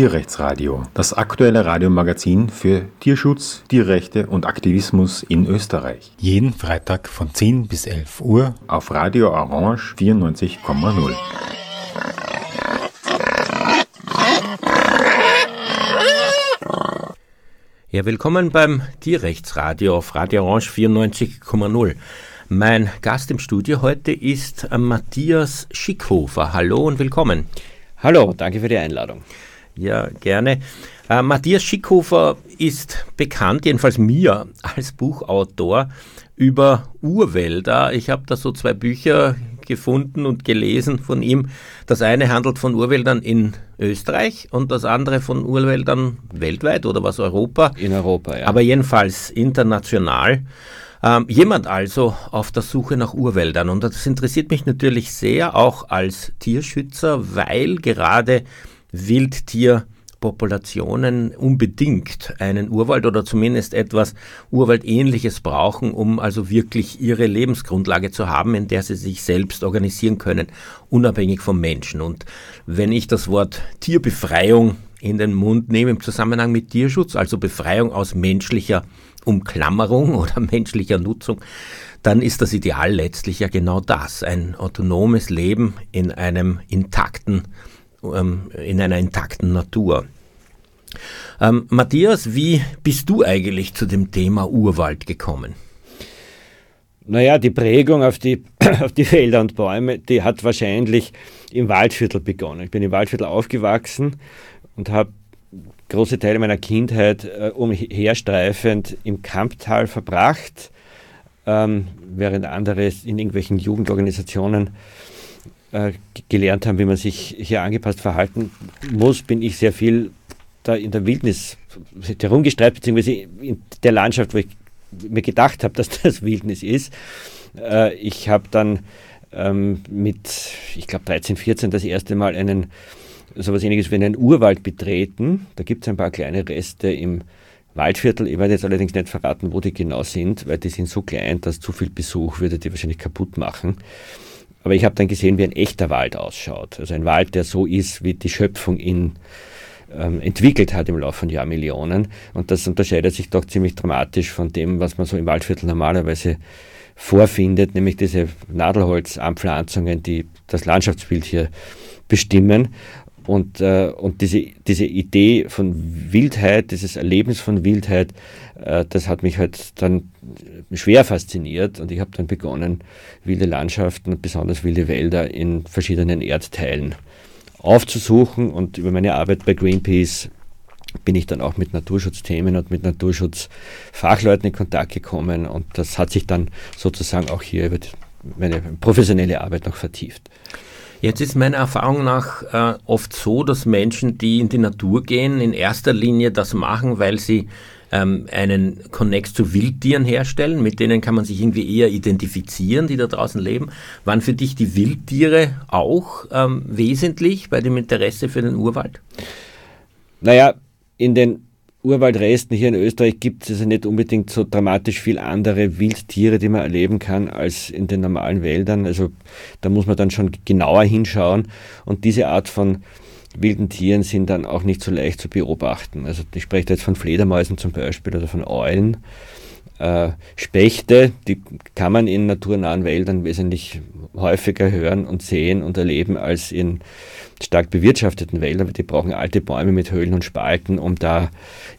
Tierrechtsradio, das aktuelle Radiomagazin für Tierschutz, Tierrechte und Aktivismus in Österreich. Jeden Freitag von 10 bis 11 Uhr auf Radio Orange 94,0. Ja, willkommen beim Tierrechtsradio auf Radio Orange 94,0. Mein Gast im Studio heute ist Matthias Schickhofer. Hallo und willkommen. Hallo, danke für die Einladung. Ja, gerne. Äh, Matthias Schickhofer ist bekannt, jedenfalls mir, als Buchautor über Urwälder. Ich habe da so zwei Bücher gefunden und gelesen von ihm. Das eine handelt von Urwäldern in Österreich und das andere von Urwäldern weltweit oder was Europa. In Europa, ja. Aber jedenfalls international. Ähm, jemand also auf der Suche nach Urwäldern. Und das interessiert mich natürlich sehr, auch als Tierschützer, weil gerade Wildtier Populationen unbedingt einen Urwald oder zumindest etwas Urwaldähnliches brauchen, um also wirklich ihre Lebensgrundlage zu haben, in der sie sich selbst organisieren können, unabhängig vom Menschen. Und wenn ich das Wort Tierbefreiung in den Mund nehme im Zusammenhang mit Tierschutz, also Befreiung aus menschlicher Umklammerung oder menschlicher Nutzung, dann ist das Ideal letztlich ja genau das, ein autonomes Leben in einem intakten ähm, in einer intakten Natur. Ähm, Matthias, wie bist du eigentlich zu dem Thema Urwald gekommen? Naja, die Prägung auf die, auf die Wälder und Bäume, die hat wahrscheinlich im Waldviertel begonnen. Ich bin im Waldviertel aufgewachsen und habe große Teile meiner Kindheit äh, umherstreifend im Kamptal verbracht, ähm, während andere in irgendwelchen Jugendorganisationen äh, gelernt haben, wie man sich hier angepasst verhalten muss, bin ich sehr viel da in der Wildnis herumgestreift, beziehungsweise in der Landschaft, wo ich mir gedacht habe, dass das Wildnis ist. Äh, ich habe dann ähm, mit, ich glaube 13, 14 das erste Mal einen sowas ähnliches wie einen Urwald betreten. Da gibt es ein paar kleine Reste im Waldviertel. Ich werde jetzt allerdings nicht verraten, wo die genau sind, weil die sind so klein, dass zu viel Besuch würde die wahrscheinlich kaputt machen. Aber ich habe dann gesehen, wie ein echter Wald ausschaut. Also ein Wald, der so ist, wie die Schöpfung ihn ähm, entwickelt hat im Laufe von Jahrmillionen. Und das unterscheidet sich doch ziemlich dramatisch von dem, was man so im Waldviertel normalerweise vorfindet, nämlich diese Nadelholzanpflanzungen, die das Landschaftsbild hier bestimmen. Und, äh, und diese, diese Idee von Wildheit, dieses Erlebnis von Wildheit, äh, das hat mich halt dann schwer fasziniert und ich habe dann begonnen, wilde Landschaften besonders wilde Wälder in verschiedenen Erdteilen aufzusuchen und über meine Arbeit bei Greenpeace bin ich dann auch mit Naturschutzthemen und mit Naturschutzfachleuten in Kontakt gekommen und das hat sich dann sozusagen auch hier über meine professionelle Arbeit noch vertieft. Jetzt ist meiner Erfahrung nach äh, oft so, dass Menschen, die in die Natur gehen, in erster Linie das machen, weil sie ähm, einen Connect zu Wildtieren herstellen, mit denen kann man sich irgendwie eher identifizieren, die da draußen leben. Waren für dich die Wildtiere auch ähm, wesentlich bei dem Interesse für den Urwald? Naja, in den Urwaldresten hier in Österreich gibt es also nicht unbedingt so dramatisch viel andere Wildtiere, die man erleben kann, als in den normalen Wäldern. Also da muss man dann schon genauer hinschauen. Und diese Art von wilden Tieren sind dann auch nicht so leicht zu beobachten. Also ich spreche jetzt von Fledermäusen zum Beispiel oder von Eulen. Äh, Spechte, die kann man in naturnahen Wäldern wesentlich häufiger hören und sehen und erleben als in stark bewirtschafteten Wäldern, weil die brauchen alte Bäume mit Höhlen und Spalten, um da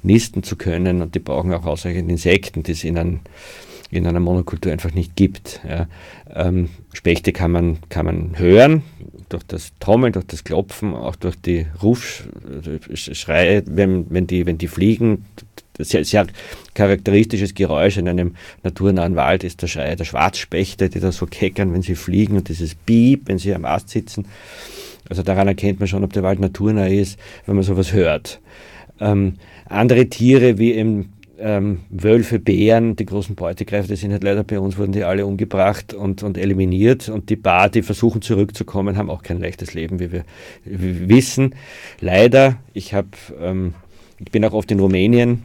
nisten zu können und die brauchen auch ausreichend Insekten, die es in, ein, in einer Monokultur einfach nicht gibt. Ja. Ähm, Spechte kann man, kann man hören, durch das Trommeln, durch das Klopfen, auch durch die Rufschreie, wenn, wenn, die, wenn die fliegen. Sehr, sehr charakteristisches Geräusch in einem naturnahen Wald ist der Schrei der Schwarzspechte, die da so keckern, wenn sie fliegen und dieses Piep, wenn sie am Ast sitzen. Also daran erkennt man schon, ob der Wald naturnah ist, wenn man sowas hört. Ähm, andere Tiere wie eben ähm, Wölfe, Bären, die großen Beutegreifer, die sind halt leider bei uns, wurden die alle umgebracht und, und eliminiert. Und die Bar, die versuchen zurückzukommen, haben auch kein leichtes Leben, wie wir, wie wir wissen. Leider, ich, hab, ähm, ich bin auch oft in Rumänien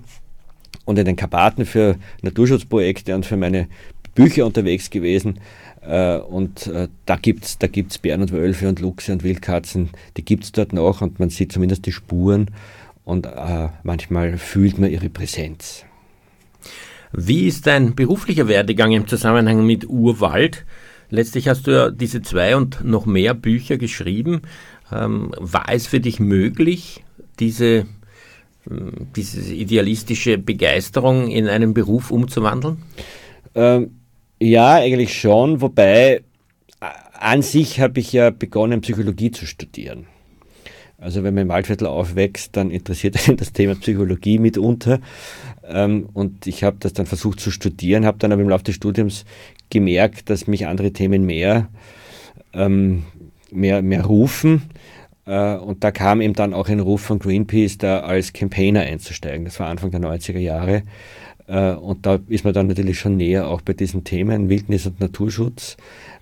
und in den Karpaten für Naturschutzprojekte und für meine Bücher unterwegs gewesen. Äh, und äh, da gibt es da gibt's Bären und Wölfe und Luchse und Wildkatzen, die gibt es dort noch und man sieht zumindest die Spuren und äh, manchmal fühlt man ihre Präsenz. Wie ist dein beruflicher Werdegang im Zusammenhang mit Urwald? Letztlich hast du ja diese zwei und noch mehr Bücher geschrieben. Ähm, war es für dich möglich, diese, ähm, diese idealistische Begeisterung in einen Beruf umzuwandeln? Ähm, ja, eigentlich schon, wobei an sich habe ich ja begonnen, Psychologie zu studieren. Also wenn man im Waldviertel aufwächst, dann interessiert einen das Thema Psychologie mitunter. Ähm, und ich habe das dann versucht zu studieren, habe dann aber im Laufe des Studiums gemerkt, dass mich andere Themen mehr, ähm, mehr, mehr rufen. Äh, und da kam eben dann auch ein Ruf von Greenpeace, da als Campaigner einzusteigen. Das war Anfang der 90er Jahre. Äh, und da ist man dann natürlich schon näher auch bei diesen Themen Wildnis und Naturschutz.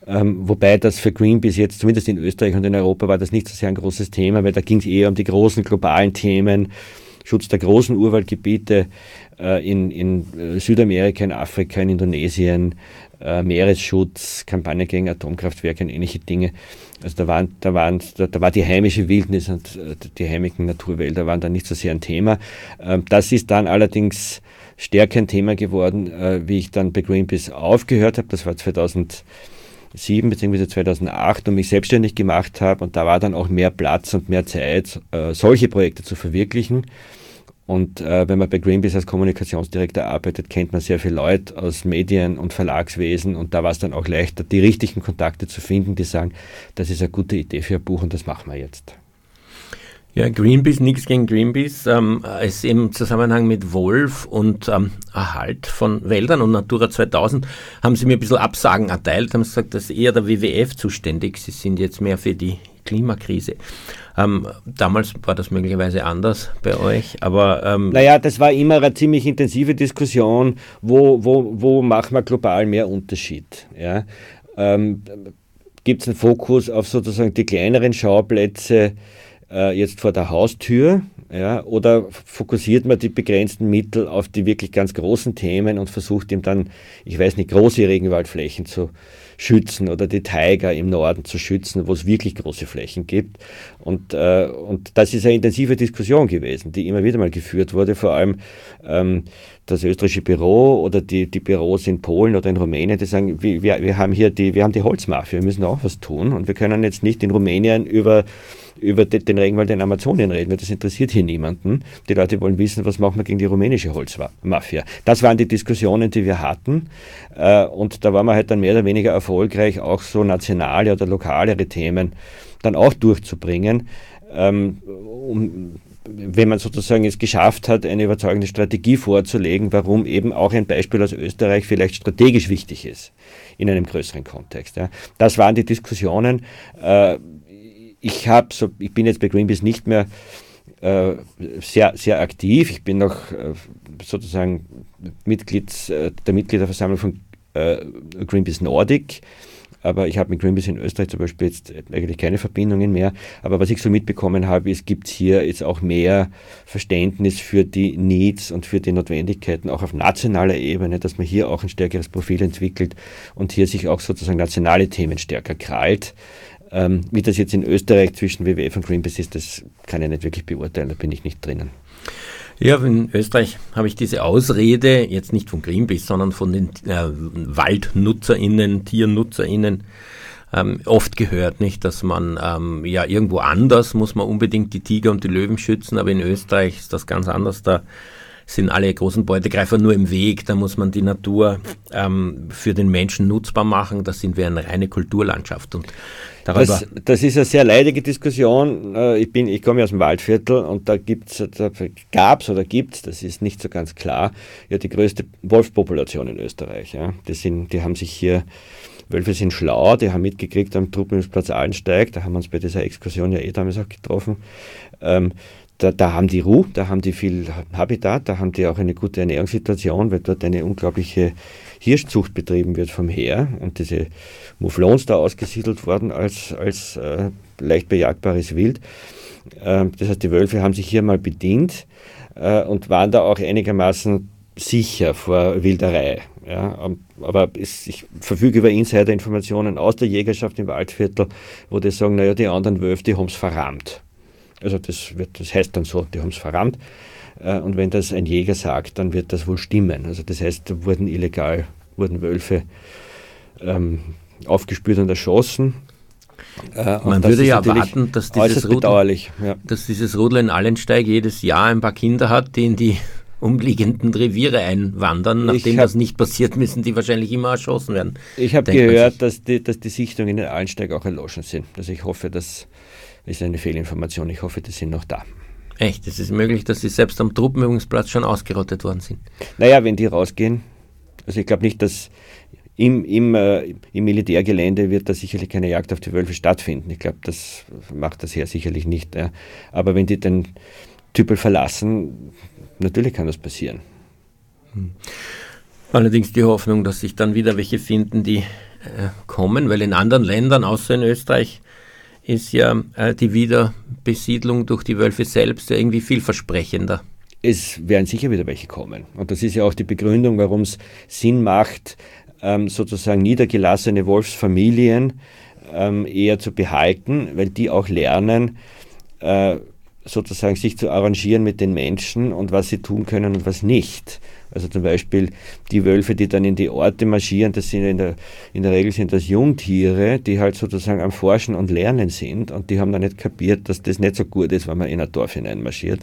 Ähm, wobei das für Greenpeace jetzt, zumindest in Österreich und in Europa, war das nicht so sehr ein großes Thema, weil da ging es eher um die großen globalen Themen, Schutz der großen Urwaldgebiete äh, in, in äh, Südamerika, in Afrika, in Indonesien, Meeresschutz, Kampagne gegen Atomkraftwerke und ähnliche Dinge. Also da, waren, da, waren, da, da war die heimische Wildnis und die heimischen Naturwälder waren da nicht so sehr ein Thema. Ähm, das ist dann allerdings stärker ein Thema geworden, äh, wie ich dann bei Greenpeace aufgehört habe. Das war 2007 bzw. 2008 und mich selbstständig gemacht habe. Und da war dann auch mehr Platz und mehr Zeit, äh, solche Projekte zu verwirklichen. Und äh, wenn man bei Greenpeace als Kommunikationsdirektor arbeitet, kennt man sehr viele Leute aus Medien und Verlagswesen und da war es dann auch leichter, die richtigen Kontakte zu finden, die sagen, das ist eine gute Idee für ein Buch und das machen wir jetzt. Ja, Greenpeace, nichts gegen Greenpeace. Ähm, es im Zusammenhang mit Wolf und ähm, Erhalt von Wäldern und Natura 2000 haben sie mir ein bisschen Absagen erteilt, haben gesagt, dass eher der WWF zuständig. Sie sind jetzt mehr für die Klimakrise. Ähm, damals war das möglicherweise anders bei euch, aber. Ähm naja, das war immer eine ziemlich intensive Diskussion, wo, wo, wo machen wir global mehr Unterschied. Ja? Ähm, Gibt es einen Fokus auf sozusagen die kleineren Schauplätze? Äh, jetzt vor der Haustür? Ja, oder fokussiert man die begrenzten Mittel auf die wirklich ganz großen Themen und versucht ihm dann, ich weiß nicht, große Regenwaldflächen zu schützen oder die Tiger im Norden zu schützen, wo es wirklich große Flächen gibt. Und, äh, und das ist eine intensive Diskussion gewesen, die immer wieder mal geführt wurde, vor allem ähm, das österreichische Büro oder die, die Büros in Polen oder in Rumänien, die sagen, wir, wir haben hier die, wir haben die Holzmafia, wir müssen auch was tun und wir können jetzt nicht in Rumänien über über den Regenwald in Amazonien reden, weil das interessiert hier niemanden. Die Leute wollen wissen, was machen wir gegen die rumänische Holzmafia. Das waren die Diskussionen, die wir hatten. Äh, und da waren wir halt dann mehr oder weniger erfolgreich, auch so nationale oder lokalere Themen dann auch durchzubringen. Ähm, um, wenn man sozusagen es geschafft hat, eine überzeugende Strategie vorzulegen, warum eben auch ein Beispiel aus Österreich vielleicht strategisch wichtig ist in einem größeren Kontext. Ja. Das waren die Diskussionen. Äh, ich habe so, ich bin jetzt bei Greenpeace nicht mehr äh, sehr, sehr aktiv. Ich bin noch äh, sozusagen Mitglied äh, der Mitgliederversammlung von Greenpeace Nordic. Aber ich habe mit Greenpeace in Österreich zum Beispiel jetzt eigentlich keine Verbindungen mehr. Aber was ich so mitbekommen habe, es gibt hier jetzt auch mehr Verständnis für die Needs und für die Notwendigkeiten, auch auf nationaler Ebene, dass man hier auch ein stärkeres Profil entwickelt und hier sich auch sozusagen nationale Themen stärker krallt. Ähm, wie das jetzt in Österreich zwischen WWF und Greenpeace ist, das kann ich nicht wirklich beurteilen, da bin ich nicht drinnen. Ja, in Österreich habe ich diese Ausrede, jetzt nicht von Greenpeace, sondern von den äh, WaldnutzerInnen, TiernutzerInnen, ähm, oft gehört, nicht, dass man ähm, ja irgendwo anders muss man unbedingt die Tiger und die Löwen schützen, aber in Österreich ist das ganz anders. Da sind alle großen Beutegreifer nur im Weg. Da muss man die Natur ähm, für den Menschen nutzbar machen. Da sind wir eine reine Kulturlandschaft. Und das, das ist eine sehr leidige Diskussion. Äh, ich, bin, ich komme ja aus dem Waldviertel und da, da gab es oder gibt es, das ist nicht so ganz klar, ja die größte Wolfpopulation in Österreich. Ja. Die, sind, die haben sich hier Wölfe sind schlau, die haben mitgekriegt am Truppenplatz Allensteig, da haben wir uns bei dieser Exkursion ja eh damals auch getroffen. Ähm, da, da, haben die Ruhe, da haben die viel Habitat, da haben die auch eine gute Ernährungssituation, weil dort eine unglaubliche Hirschzucht betrieben wird vom Heer und diese Mouflons da ausgesiedelt worden als, als äh, leicht bejagbares Wild. Äh, das heißt, die Wölfe haben sich hier mal bedient äh, und waren da auch einigermaßen sicher vor Wilderei. Ja, aber es, ich verfüge über Insider-Informationen aus der Jägerschaft im Waldviertel, wo die sagen, naja, die anderen Wölfe, die haben es verrammt. Also das, wird, das heißt dann so, die haben es verrammt. Äh, und wenn das ein Jäger sagt, dann wird das wohl stimmen. Also das heißt, da wurden illegal, wurden Wölfe ähm, aufgespürt und erschossen. Äh, Man würde ja erwarten, dass dieses, Rudel, ja. dass dieses Rudel in Allensteig jedes Jahr ein paar Kinder hat, die in die umliegenden Reviere einwandern. Nachdem hab, das nicht passiert, müssen die wahrscheinlich immer erschossen werden. Ich habe gehört, dass die, dass die Sichtungen in Allensteig auch erloschen sind. Also ich hoffe, das ist eine Fehlinformation. Ich hoffe, die sind noch da. Echt? Es ist möglich, dass sie selbst am Truppenübungsplatz schon ausgerottet worden sind. Naja, wenn die rausgehen. Also ich glaube nicht, dass im, im, äh, im Militärgelände wird da sicherlich keine Jagd auf die Wölfe stattfinden. Ich glaube, das macht das Heer sicherlich nicht. Ja. Aber wenn die den Tüpel verlassen, natürlich kann das passieren. Hm. Allerdings die Hoffnung, dass sich dann wieder welche finden, die äh, kommen, weil in anderen Ländern, außer in Österreich, ist ja äh, die Wiederbesiedlung durch die Wölfe selbst irgendwie vielversprechender. Es werden sicher wieder welche kommen. Und das ist ja auch die Begründung, warum es Sinn macht, ähm, sozusagen niedergelassene Wolfsfamilien ähm, eher zu behalten, weil die auch lernen, äh, sozusagen sich zu arrangieren mit den Menschen und was sie tun können und was nicht. Also zum Beispiel die Wölfe, die dann in die Orte marschieren, das sind in der, in der Regel sind das Jungtiere, die halt sozusagen am Forschen und Lernen sind und die haben dann nicht kapiert, dass das nicht so gut ist, wenn man in ein Dorf hineinmarschiert.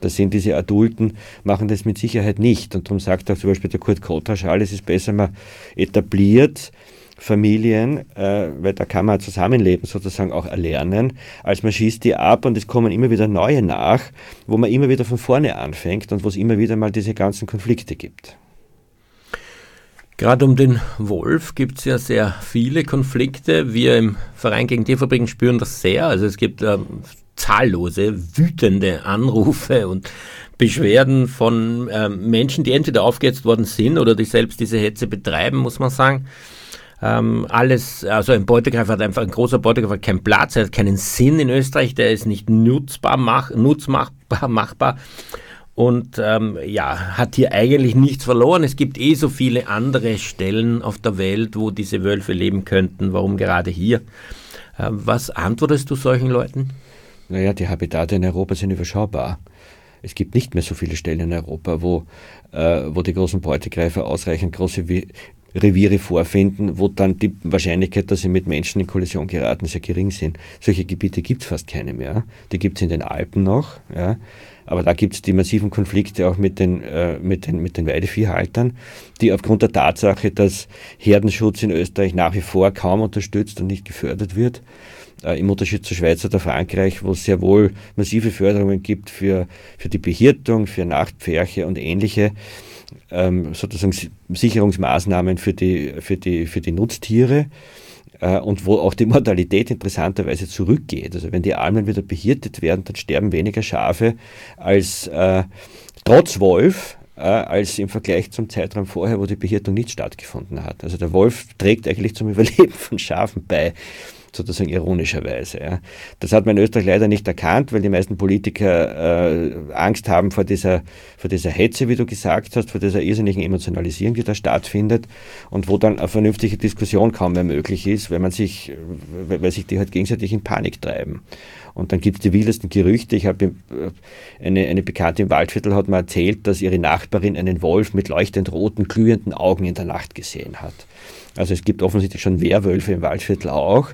Das sind diese Adulten, machen das mit Sicherheit nicht. Und darum sagt auch zum Beispiel der Kurt Kotraschal, es ist besser, man etabliert Familien, äh, weil da kann man Zusammenleben sozusagen auch erlernen, als man schießt die ab und es kommen immer wieder neue nach, wo man immer wieder von vorne anfängt und wo es immer wieder mal diese ganzen Konflikte gibt. Gerade um den Wolf gibt es ja sehr viele Konflikte. Wir im Verein gegen Tierfabriken spüren das sehr. Also es gibt äh, zahllose, wütende Anrufe und Beschwerden von äh, Menschen, die entweder aufgehetzt worden sind oder die selbst diese Hetze betreiben, muss man sagen. Ähm, alles, also ein Beutegreifer hat einfach, ein großer Beutegreifer hat keinen Platz, er hat keinen Sinn in Österreich, der ist nicht nutzbar, mach, nutzmachbar, machbar und ähm, ja, hat hier eigentlich nichts verloren. Es gibt eh so viele andere Stellen auf der Welt, wo diese Wölfe leben könnten. Warum gerade hier? Äh, was antwortest du solchen Leuten? Naja, die Habitate in Europa sind überschaubar. Es gibt nicht mehr so viele Stellen in Europa, wo, äh, wo die großen Beutegreifer ausreichend große Reviere vorfinden, wo dann die Wahrscheinlichkeit, dass sie mit Menschen in Kollision geraten, sehr gering sind. Solche Gebiete gibt es fast keine mehr. Die gibt es in den Alpen noch, ja. aber da gibt es die massiven Konflikte auch mit den, äh, mit, den, mit den Weideviehhaltern, die aufgrund der Tatsache, dass Herdenschutz in Österreich nach wie vor kaum unterstützt und nicht gefördert wird, äh, im Unterschied zur Schweiz oder Frankreich, wo es sehr wohl massive Förderungen gibt für, für die Behirtung, für Nachtpferche und ähnliche, ähm, sozusagen Sicherungsmaßnahmen für die, für die, für die Nutztiere äh, und wo auch die Mortalität interessanterweise zurückgeht. Also wenn die Almen wieder behirtet werden, dann sterben weniger Schafe als äh, trotz Wolf, äh, als im Vergleich zum Zeitraum vorher, wo die Behirtung nicht stattgefunden hat. Also der Wolf trägt eigentlich zum Überleben von Schafen bei sozusagen ironischerweise. Ja. Das hat man in Österreich leider nicht erkannt, weil die meisten Politiker äh, Angst haben vor dieser, vor dieser Hetze, wie du gesagt hast, vor dieser irrsinnigen Emotionalisierung, die da stattfindet und wo dann eine vernünftige Diskussion kaum mehr möglich ist, weil man sich, weil sich die halt gegenseitig in Panik treiben. Und dann gibt es die wildesten Gerüchte. Ich habe eine, eine Bekannte im Waldviertel hat mir erzählt, dass ihre Nachbarin einen Wolf mit leuchtend roten, glühenden Augen in der Nacht gesehen hat. Also es gibt offensichtlich schon Werwölfe im Waldviertel auch.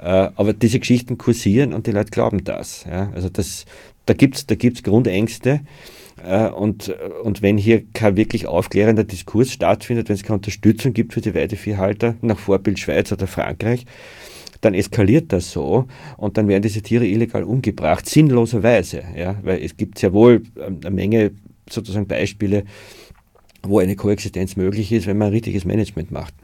Äh, aber diese Geschichten kursieren und die Leute glauben das. Also das, da gibt es da gibt's Grundängste. Äh, und, und wenn hier kein wirklich aufklärender Diskurs stattfindet, wenn es keine Unterstützung gibt für die Weideviehhalter, nach Vorbild Schweiz oder Frankreich, dann eskaliert das so und dann werden diese Tiere illegal umgebracht, sinnloserweise. Ja? Weil es gibt sehr wohl ähm, eine Menge sozusagen Beispiele, wo eine Koexistenz möglich ist, wenn man ein richtiges Management macht.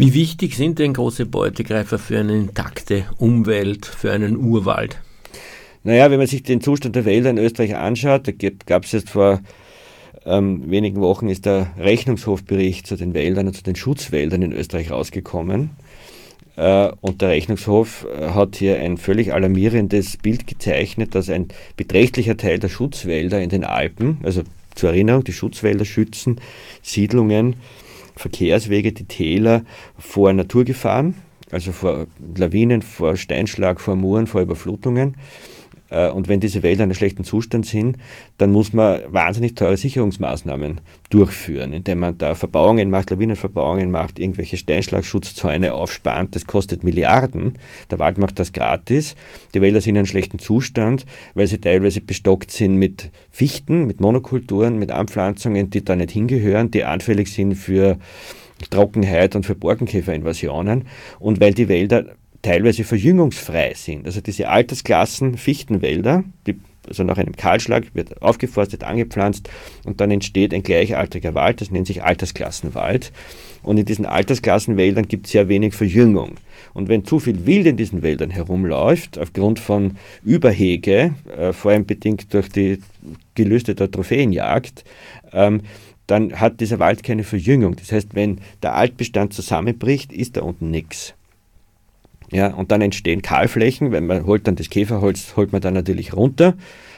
Wie wichtig sind denn große Beutegreifer für eine intakte Umwelt, für einen Urwald? Naja, wenn man sich den Zustand der Wälder in Österreich anschaut, da gab es jetzt vor ähm, wenigen Wochen ist der Rechnungshofbericht zu den Wäldern und zu den Schutzwäldern in Österreich rausgekommen. Äh, und der Rechnungshof äh, hat hier ein völlig alarmierendes Bild gezeichnet, dass ein beträchtlicher Teil der Schutzwälder in den Alpen, also zur Erinnerung, die Schutzwälder schützen Siedlungen, Verkehrswege, die Täler vor Naturgefahren, also vor Lawinen, vor Steinschlag, vor Mooren, vor Überflutungen. Äh, und wenn diese Wälder in einem schlechten Zustand sind, dann muss man wahnsinnig teure Sicherungsmaßnahmen durchführen, indem man da Verbauungen macht, Lawinenverbauungen macht, irgendwelche Steinschlagschutzzäune aufspannt. Das kostet Milliarden. Der Wald macht das gratis. Die Wälder sind in einem schlechten Zustand, weil sie teilweise bestockt sind mit Fichten, mit Monokulturen, mit Anpflanzungen, die da nicht hingehören, die anfällig sind für Trockenheit und für Borkenkäferinvasionen und weil die Wälder teilweise verjüngungsfrei sind. Also diese Altersklassen Fichtenwälder, die also nach einem Kahlschlag wird aufgeforstet, angepflanzt und dann entsteht ein gleichaltriger Wald, das nennt sich Altersklassenwald. Und in diesen Altersklassenwäldern gibt es sehr wenig Verjüngung. Und wenn zu viel Wild in diesen Wäldern herumläuft, aufgrund von Überhege, äh, vor allem bedingt durch die Gelüste der Trophäenjagd, ähm, dann hat dieser Wald keine Verjüngung. Das heißt, wenn der Altbestand zusammenbricht, ist da unten nichts. Ja, und dann entstehen Kahlflächen, wenn man holt dann das Käferholz, holt man dann natürlich runter.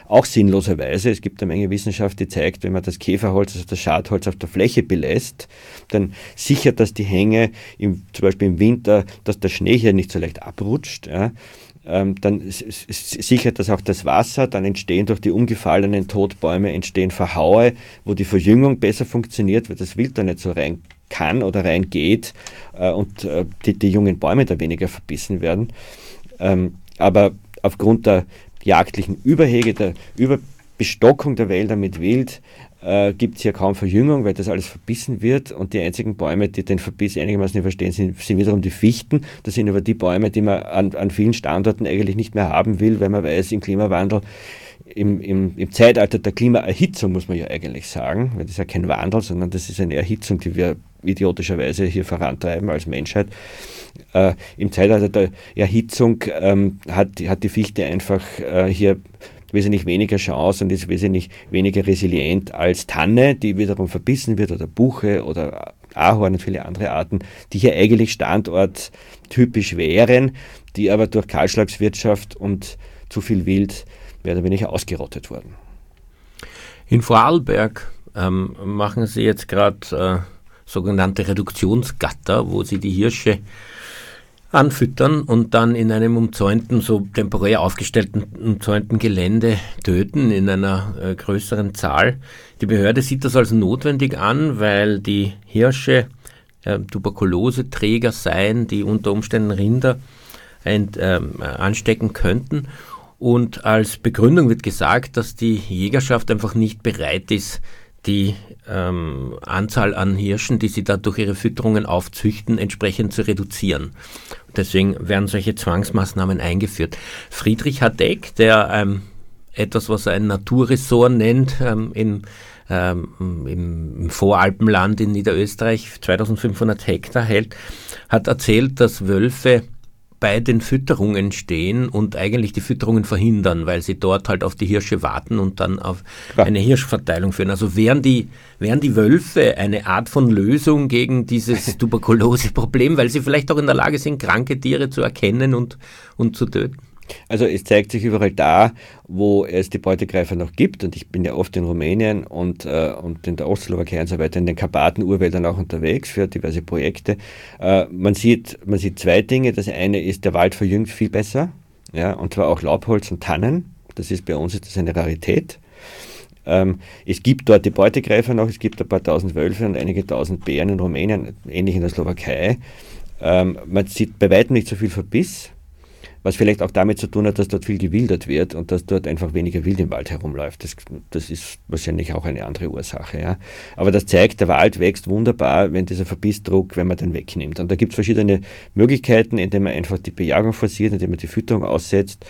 Auch sinnloserweise. Es gibt eine Menge Wissenschaft, die zeigt, wenn man das Käferholz, also das Schadholz auf der Fläche belässt, dann sichert das die Hänge, im, zum Beispiel im Winter, dass der Schnee hier nicht so leicht abrutscht. Ja. Ähm, dann sichert das auch das Wasser, dann entstehen durch die umgefallenen Totbäume entstehen Verhaue, wo die Verjüngung besser funktioniert, weil das Wild da nicht so rein kann oder reingeht äh, und äh, die, die, jungen Bäume da weniger verbissen werden. Ähm, aber aufgrund der jagdlichen Überhege, der Überbestockung der Wälder mit Wild, äh, gibt es hier kaum Verjüngung, weil das alles verbissen wird und die einzigen Bäume, die den Verbiss einigermaßen überstehen, sind, sind wiederum die Fichten. Das sind aber die Bäume, die man an, an vielen Standorten eigentlich nicht mehr haben will, weil man weiß, im Klimawandel im, im, im Zeitalter der Klimaerhitzung, muss man ja eigentlich sagen, weil das ist ja kein Wandel, sondern das ist eine Erhitzung, die wir idiotischerweise hier vorantreiben als Menschheit. Äh, Im Zeitalter der Erhitzung ähm, hat, hat die Fichte einfach äh, hier wesentlich weniger Chance und ist wesentlich weniger resilient als Tanne, die wiederum verbissen wird, oder Buche oder Ahorn und viele andere Arten, die hier eigentlich standorttypisch wären, die aber durch Kahlschlagswirtschaft und zu viel Wild mehr oder weniger ausgerottet wurden. In Vorarlberg ähm, machen Sie jetzt gerade äh, sogenannte Reduktionsgatter, wo Sie die Hirsche anfüttern und dann in einem umzäunten, so temporär aufgestellten umzäunten Gelände töten in einer äh, größeren Zahl. Die Behörde sieht das als notwendig an, weil die Hirsche äh, Tuberkuloseträger seien, die unter Umständen Rinder ein, äh, anstecken könnten. Und als Begründung wird gesagt, dass die Jägerschaft einfach nicht bereit ist, die ähm, Anzahl an Hirschen, die sie da durch ihre Fütterungen aufzüchten, entsprechend zu reduzieren. Deswegen werden solche Zwangsmaßnahmen eingeführt. Friedrich Hadeck, der ähm, etwas, was er ein Naturressort nennt, ähm, in, ähm, im, im Voralpenland in Niederösterreich, 2500 Hektar hält, hat erzählt, dass Wölfe bei den Fütterungen stehen und eigentlich die Fütterungen verhindern, weil sie dort halt auf die Hirsche warten und dann auf ja. eine Hirschverteilung führen. Also wären die, wären die Wölfe eine Art von Lösung gegen dieses Tuberkulose-Problem, weil sie vielleicht auch in der Lage sind, kranke Tiere zu erkennen und, und zu töten? Also es zeigt sich überall da, wo es die Beutegreifer noch gibt. Und ich bin ja oft in Rumänien und, äh, und in der Ostslowakei und so weiter, in den Karpaten-Urwäldern auch unterwegs für diverse Projekte. Äh, man, sieht, man sieht zwei Dinge. Das eine ist, der Wald verjüngt viel besser. Ja, und zwar auch Laubholz und Tannen. Das ist bei uns ist das eine Rarität. Ähm, es gibt dort die Beutegreifer noch, es gibt ein paar tausend Wölfe und einige tausend Bären in Rumänien, ähnlich in der Slowakei. Ähm, man sieht bei weitem nicht so viel Verbiss was vielleicht auch damit zu tun hat, dass dort viel gewildert wird und dass dort einfach weniger Wild im Wald herumläuft. Das, das ist wahrscheinlich auch eine andere Ursache. Ja. Aber das zeigt, der Wald wächst wunderbar, wenn dieser Verbissdruck, wenn man den wegnimmt. Und da gibt es verschiedene Möglichkeiten, indem man einfach die Bejagung forciert, indem man die Fütterung aussetzt.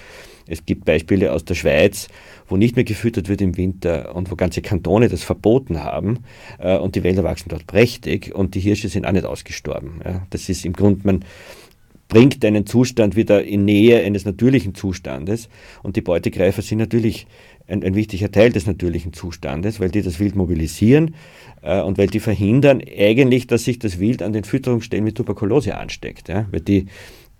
Es gibt Beispiele aus der Schweiz, wo nicht mehr gefüttert wird im Winter und wo ganze Kantone das verboten haben äh, und die Wälder wachsen dort prächtig und die Hirsche sind auch nicht ausgestorben. Ja. Das ist im Grunde, man, bringt einen Zustand wieder in Nähe eines natürlichen Zustandes. Und die Beutegreifer sind natürlich ein, ein wichtiger Teil des natürlichen Zustandes, weil die das Wild mobilisieren äh, und weil die verhindern eigentlich, dass sich das Wild an den Fütterungsstellen mit Tuberkulose ansteckt. Ja? Weil die,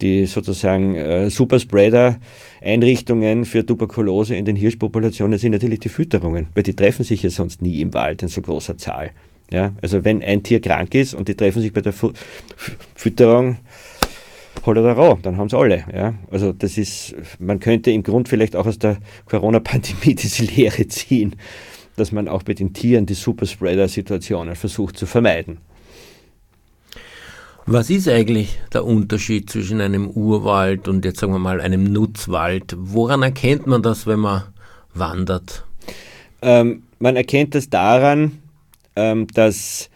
die sozusagen äh, Superspreader-Einrichtungen für Tuberkulose in den Hirschpopulationen sind natürlich die Fütterungen, weil die treffen sich ja sonst nie im Wald in so großer Zahl. Ja, also wenn ein Tier krank ist und die treffen sich bei der Fu Fütterung, Hollerau, dann haben sie alle. Ja? Also das ist, man könnte im Grund vielleicht auch aus der Corona-Pandemie diese Lehre ziehen, dass man auch bei den Tieren die Superspreader-Situationen versucht zu vermeiden. Was ist eigentlich der Unterschied zwischen einem Urwald und jetzt sagen wir mal einem Nutzwald? Woran erkennt man das, wenn man wandert? Ähm, man erkennt das daran, ähm, dass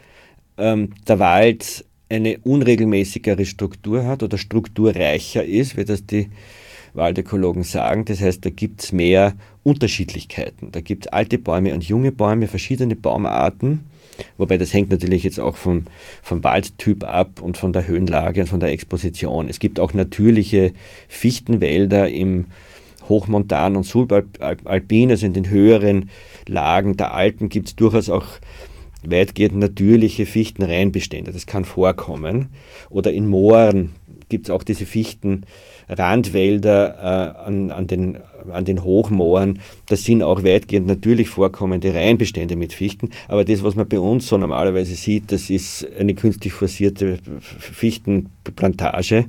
ähm, der Wald eine unregelmäßigere Struktur hat oder strukturreicher ist, wie das die Waldökologen sagen. Das heißt, da gibt es mehr Unterschiedlichkeiten. Da gibt es alte Bäume und junge Bäume, verschiedene Baumarten. Wobei das hängt natürlich jetzt auch vom, vom Waldtyp ab und von der Höhenlage und von der Exposition. Es gibt auch natürliche Fichtenwälder im Hochmontan und Subalpin, also in den höheren Lagen der Alpen gibt es durchaus auch weitgehend natürliche Fichtenreinbestände. Das kann vorkommen. Oder in Mooren gibt es auch diese Fichtenrandwälder äh, an, an, den, an den Hochmooren. Das sind auch weitgehend natürlich vorkommende Reinbestände mit Fichten. Aber das, was man bei uns so normalerweise sieht, das ist eine künstlich forcierte Fichtenplantage.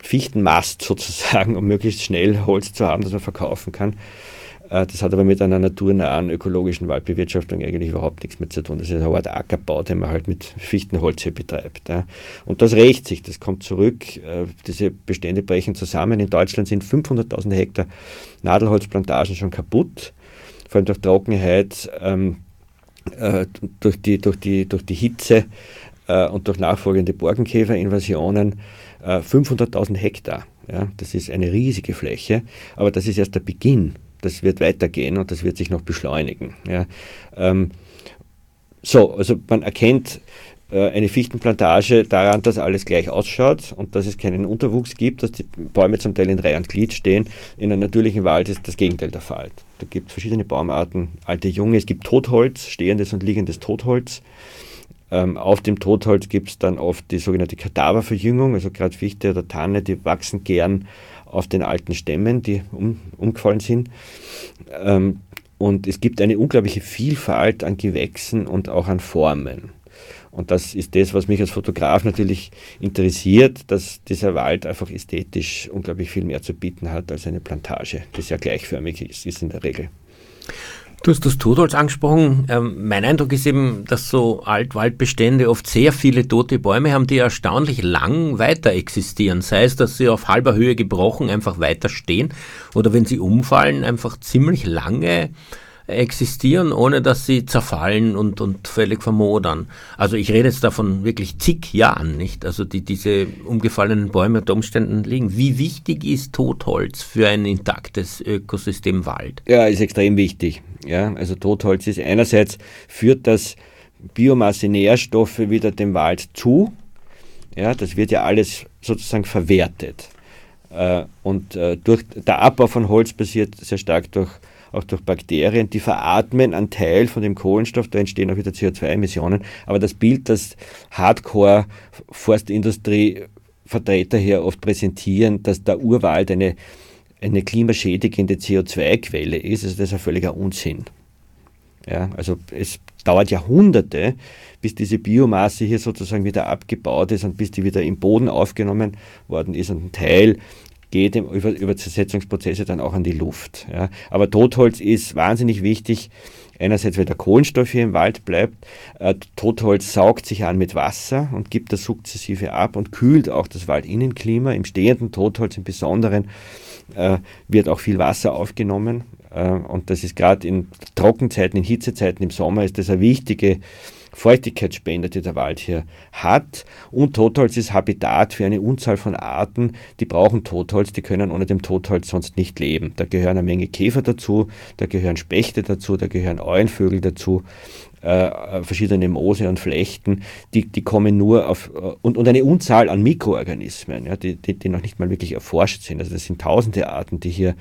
Fichtenmast sozusagen, um möglichst schnell Holz zu haben, das man verkaufen kann. Äh, das hat aber mit einer naturnahen ökologischen Waldbewirtschaftung eigentlich überhaupt nichts mehr zu tun. Das ist eine Art Ackerbau, den man halt mit Fichtenholz hier betreibt. Und das rächt sich, das kommt zurück. Äh, diese Bestände brechen zusammen. In Deutschland sind 500.000 Hektar Nadelholzplantagen schon kaputt, vor allem durch Trockenheit, ähm, äh, durch, die, durch, die, durch die Hitze und durch nachfolgende Borkenkäferinvasionen. 500.000 Hektar. Ja, das ist eine riesige Fläche, aber das ist erst der Beginn das wird weitergehen und das wird sich noch beschleunigen. Ja. Ähm, so, also man erkennt äh, eine Fichtenplantage daran, dass alles gleich ausschaut und dass es keinen Unterwuchs gibt, dass die Bäume zum Teil in Reihe und Glied stehen. In einem natürlichen Wald ist das Gegenteil der Fall. Da gibt es verschiedene Baumarten, alte, junge. Es gibt Totholz, stehendes und liegendes Totholz. Ähm, auf dem Totholz gibt es dann oft die sogenannte Kadaververjüngung, also gerade Fichte oder Tanne, die wachsen gern auf den alten Stämmen, die um, umgefallen sind. Ähm, und es gibt eine unglaubliche Vielfalt an Gewächsen und auch an Formen. Und das ist das, was mich als Fotograf natürlich interessiert, dass dieser Wald einfach ästhetisch unglaublich viel mehr zu bieten hat als eine Plantage, die ja gleichförmig ist, ist in der Regel. Du hast das Totholz angesprochen. Ähm, mein Eindruck ist eben, dass so Altwaldbestände oft sehr viele tote Bäume haben, die erstaunlich lang weiter existieren. Sei es, dass sie auf halber Höhe gebrochen einfach weiter stehen oder wenn sie umfallen, einfach ziemlich lange existieren, ohne dass sie zerfallen und, und völlig vermodern. Also ich rede jetzt davon wirklich zig Jahren, nicht? Also die, diese umgefallenen Bäume unter Umständen liegen. Wie wichtig ist Totholz für ein intaktes Ökosystem Wald? Ja, ist extrem wichtig. Ja, also Totholz ist einerseits führt das Biomasse Nährstoffe wieder dem Wald zu. Ja, das wird ja alles sozusagen verwertet. Äh, und äh, durch, der Abbau von Holz passiert sehr stark durch auch durch Bakterien, die veratmen einen Teil von dem Kohlenstoff, da entstehen auch wieder CO2-Emissionen. Aber das Bild, das Hardcore-Forstindustrie-Vertreter hier oft präsentieren, dass der Urwald eine, eine klimaschädigende CO2-Quelle ist, also das ist ein völliger Unsinn. Ja, also es dauert Jahrhunderte, bis diese Biomasse hier sozusagen wieder abgebaut ist und bis die wieder im Boden aufgenommen worden ist und ein Teil geht im über, Übersetzungsprozesse dann auch an die Luft. Ja. Aber Totholz ist wahnsinnig wichtig. Einerseits, weil der Kohlenstoff hier im Wald bleibt. Äh, Totholz saugt sich an mit Wasser und gibt das sukzessive ab und kühlt auch das Waldinnenklima. Im stehenden Totholz im Besonderen äh, wird auch viel Wasser aufgenommen. Äh, und das ist gerade in Trockenzeiten, in Hitzezeiten im Sommer ist das eine wichtige Feuchtigkeitsspender, die der Wald hier hat. Und Totholz ist Habitat für eine Unzahl von Arten, die brauchen Totholz, die können ohne dem Totholz sonst nicht leben. Da gehören eine Menge Käfer dazu, da gehören Spechte dazu, da gehören Eulenvögel dazu. Äh, verschiedene Moose und Flechten, die, die kommen nur auf, äh, und, und eine Unzahl an Mikroorganismen, ja, die, die, die noch nicht mal wirklich erforscht sind. Also das sind tausende Arten, die hier,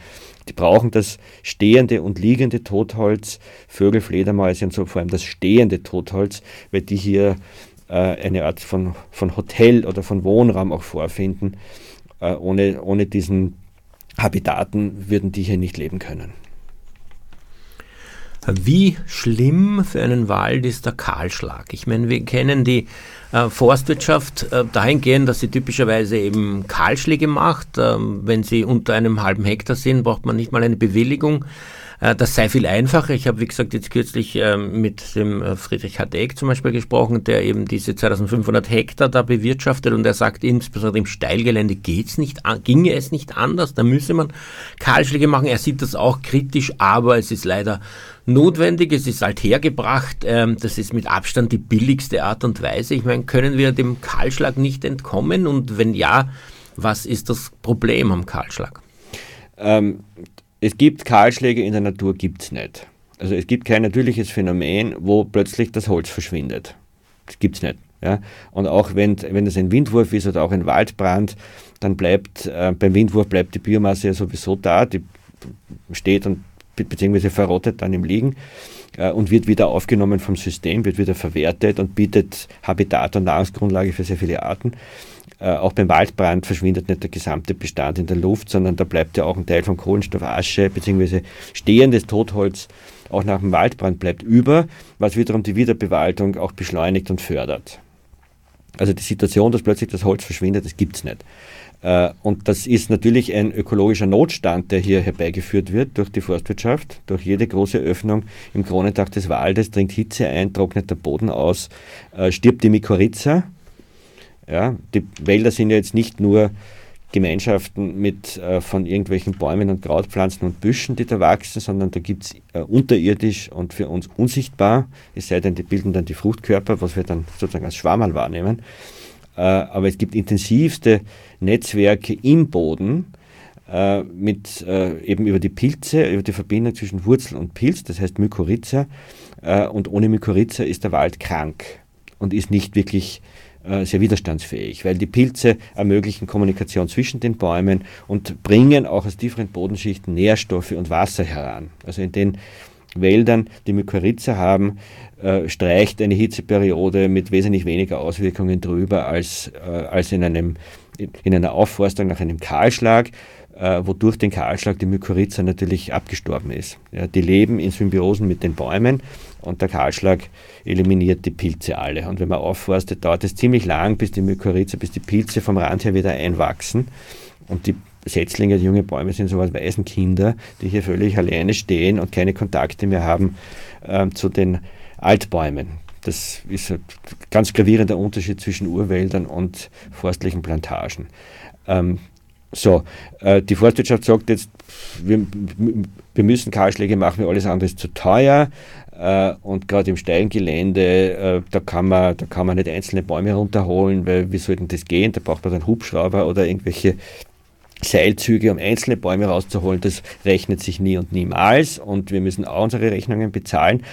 die brauchen das stehende und liegende Totholz, Vögel, Fledermäuse und so vor allem das stehende Totholz, weil die hier äh, eine Art von, von Hotel oder von Wohnraum auch vorfinden Äh, ohne, ohne diesen Habitaten würden die hier nicht leben können. Wie schlimm für einen Wald ist der Kahlschlag? Ich meine, wir kennen die äh, Forstwirtschaft äh, dahingehend, dass sie typischerweise eben Kahlschläge macht. Ähm, wenn sie unter einem halben Hektar sind, braucht man nicht mal eine Bewilligung. Äh, das sei viel einfacher. Ich habe, wie gesagt, jetzt kürzlich ähm, mit dem Friedrich Hadeck zum Beispiel gesprochen, der eben diese 2500 Hektar da bewirtschaftet und er sagt, insbesondere im Steilgelände geht's nicht, ginge es nicht anders, da müsse man Kahlschläge machen. Er sieht das auch kritisch, aber es ist leider notwendig, es ist althergebracht, ähm, das ist mit Abstand die billigste Art und Weise. Ich meine, können wir dem Kahlschlag nicht entkommen und wenn ja, was ist das Problem am Kahlschlag? Ähm, es gibt Kahlschläge in der Natur, gibt es nicht. Also es gibt kein natürliches Phänomen, wo plötzlich das Holz verschwindet. Das gibt es nicht. Ja? Und auch wenn, wenn es ein Windwurf ist oder auch ein Waldbrand, dann bleibt äh, beim Windwurf bleibt die Biomasse ja sowieso da, die steht und beziehungsweise verrottet dann im Liegen äh, und wird wieder aufgenommen vom System, wird wieder verwertet und bietet Habitat und Nahrungsgrundlage für sehr viele Arten. Äh, auch beim Waldbrand verschwindet nicht der gesamte Bestand in der Luft, sondern da bleibt ja auch ein Teil von Kohlenstoff, Asche bzw. stehendes Totholz auch nach dem Waldbrand bleibt über, was wiederum die Wiederbewaldung auch beschleunigt und fördert. Also die Situation, dass plötzlich das Holz verschwindet, das gibt es nicht. Äh, und das ist natürlich ein ökologischer Notstand, der hier herbeigeführt wird durch die Forstwirtschaft. Durch jede große Öffnung im Kronendach des Waldes dringt Hitze ein, trocknet der Boden aus, äh, stirbt die Mykorrhiza, ja, die Wälder sind ja jetzt nicht nur Gemeinschaften mit äh, von irgendwelchen Bäumen und Krautpflanzen und Büschen, die da wachsen, sondern da gibt es unterirdisch und für uns unsichtbar, es sei denn, die bilden dann die Fruchtkörper, was wir dann sozusagen als Schwammerl wahrnehmen. Aber es gibt intensivste Netzwerke im Boden, äh, mit äh, eben über die Pilze, über die Verbindung zwischen Wurzel und Pilz, das heißt Mykorrhiza. Äh, und ohne Mykorrhiza ist der Wald krank und ist nicht wirklich äh, sehr widerstandsfähig, weil die Pilze ermöglichen Kommunikation zwischen den Bäumen und bringen auch aus tieferen Bodenschichten Nährstoffe und Wasser heran. Also in den Wäldern, die Mykorrhiza haben, äh, streicht eine Hitzeperiode mit wesentlich weniger Auswirkungen drüber als, äh, als in, einem, in einer Aufforstung nach einem Kahlschlag, äh, wodurch den Kahlschlag die Mykorrhiza natürlich abgestorben ist. Ja, die leben in Symbiosen mit den Bäumen und der Kahlschlag eliminiert die Pilze alle. Und wenn man aufforstet, dauert es ziemlich lang, bis die Mykorrhiza, bis die Pilze vom Rand her wieder einwachsen. Und die Setzlinge, die junge Bäume sind so sowas Waisenkinder, die hier völlig alleine stehen und keine Kontakte mehr haben äh, zu den Altbäumen. Das ist ein ganz gravierender Unterschied zwischen Urwäldern und forstlichen Plantagen. Ähm, so, äh, die Forstwirtschaft sagt jetzt, wir, wir müssen Kahlschläge machen, alles andere ist zu teuer. Äh, und gerade im steilen Gelände, äh, da, kann man, da kann man nicht einzelne Bäume runterholen, weil wie soll denn das gehen? Da braucht man dann Hubschrauber oder irgendwelche Seilzüge, um einzelne Bäume rauszuholen. Das rechnet sich nie und niemals und wir müssen auch unsere Rechnungen bezahlen.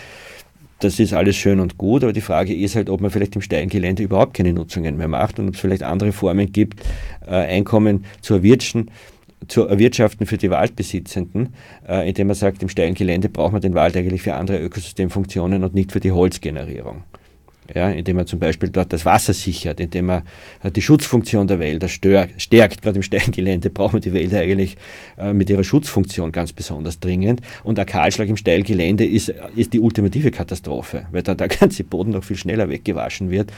Das ist alles schön und gut, aber die Frage ist halt, ob man vielleicht im steilen Gelände überhaupt keine Nutzungen mehr macht und ob es vielleicht andere Formen gibt, äh, Einkommen zu erwirtschaften, zu erwirtschaften für die Waldbesitzenden, äh, indem man sagt, im steilen Gelände braucht man den Wald eigentlich für andere Ökosystemfunktionen und nicht für die Holzgenerierung. Ja, indem man zum Beispiel dort das Wasser sichert, indem man äh, die Schutzfunktion der Wälder stärkt. Gerade im Steingelände braucht man die Wälder eigentlich äh, mit ihrer Schutzfunktion ganz besonders dringend. Und der Kahlschlag im Steilgelände ist, ist die ultimative Katastrophe, weil da der ganze Boden noch viel schneller weggewaschen wird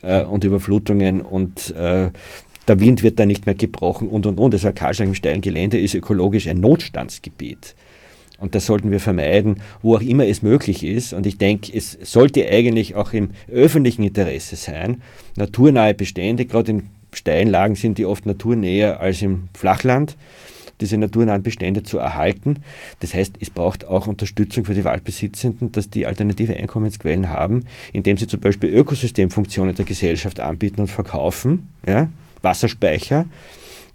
äh, und Überflutungen und äh, der Wind wird da nicht mehr gebrochen und und und. Also Kahlschlag im steilen Gelände ist ökologisch ein Notstandsgebiet. Und das sollten wir vermeiden, wo auch immer es möglich ist. Und ich denke, es sollte eigentlich auch im öffentlichen Interesse sein, naturnahe Bestände, gerade in steilen Lagen sind die oft naturnäher als im Flachland, diese naturnahen Bestände zu erhalten. Das heißt, es braucht auch Unterstützung für die Waldbesitzenden, dass die alternative Einkommensquellen haben, indem sie zum Beispiel Ökosystemfunktionen der Gesellschaft anbieten und verkaufen. Ja? Wasserspeicher,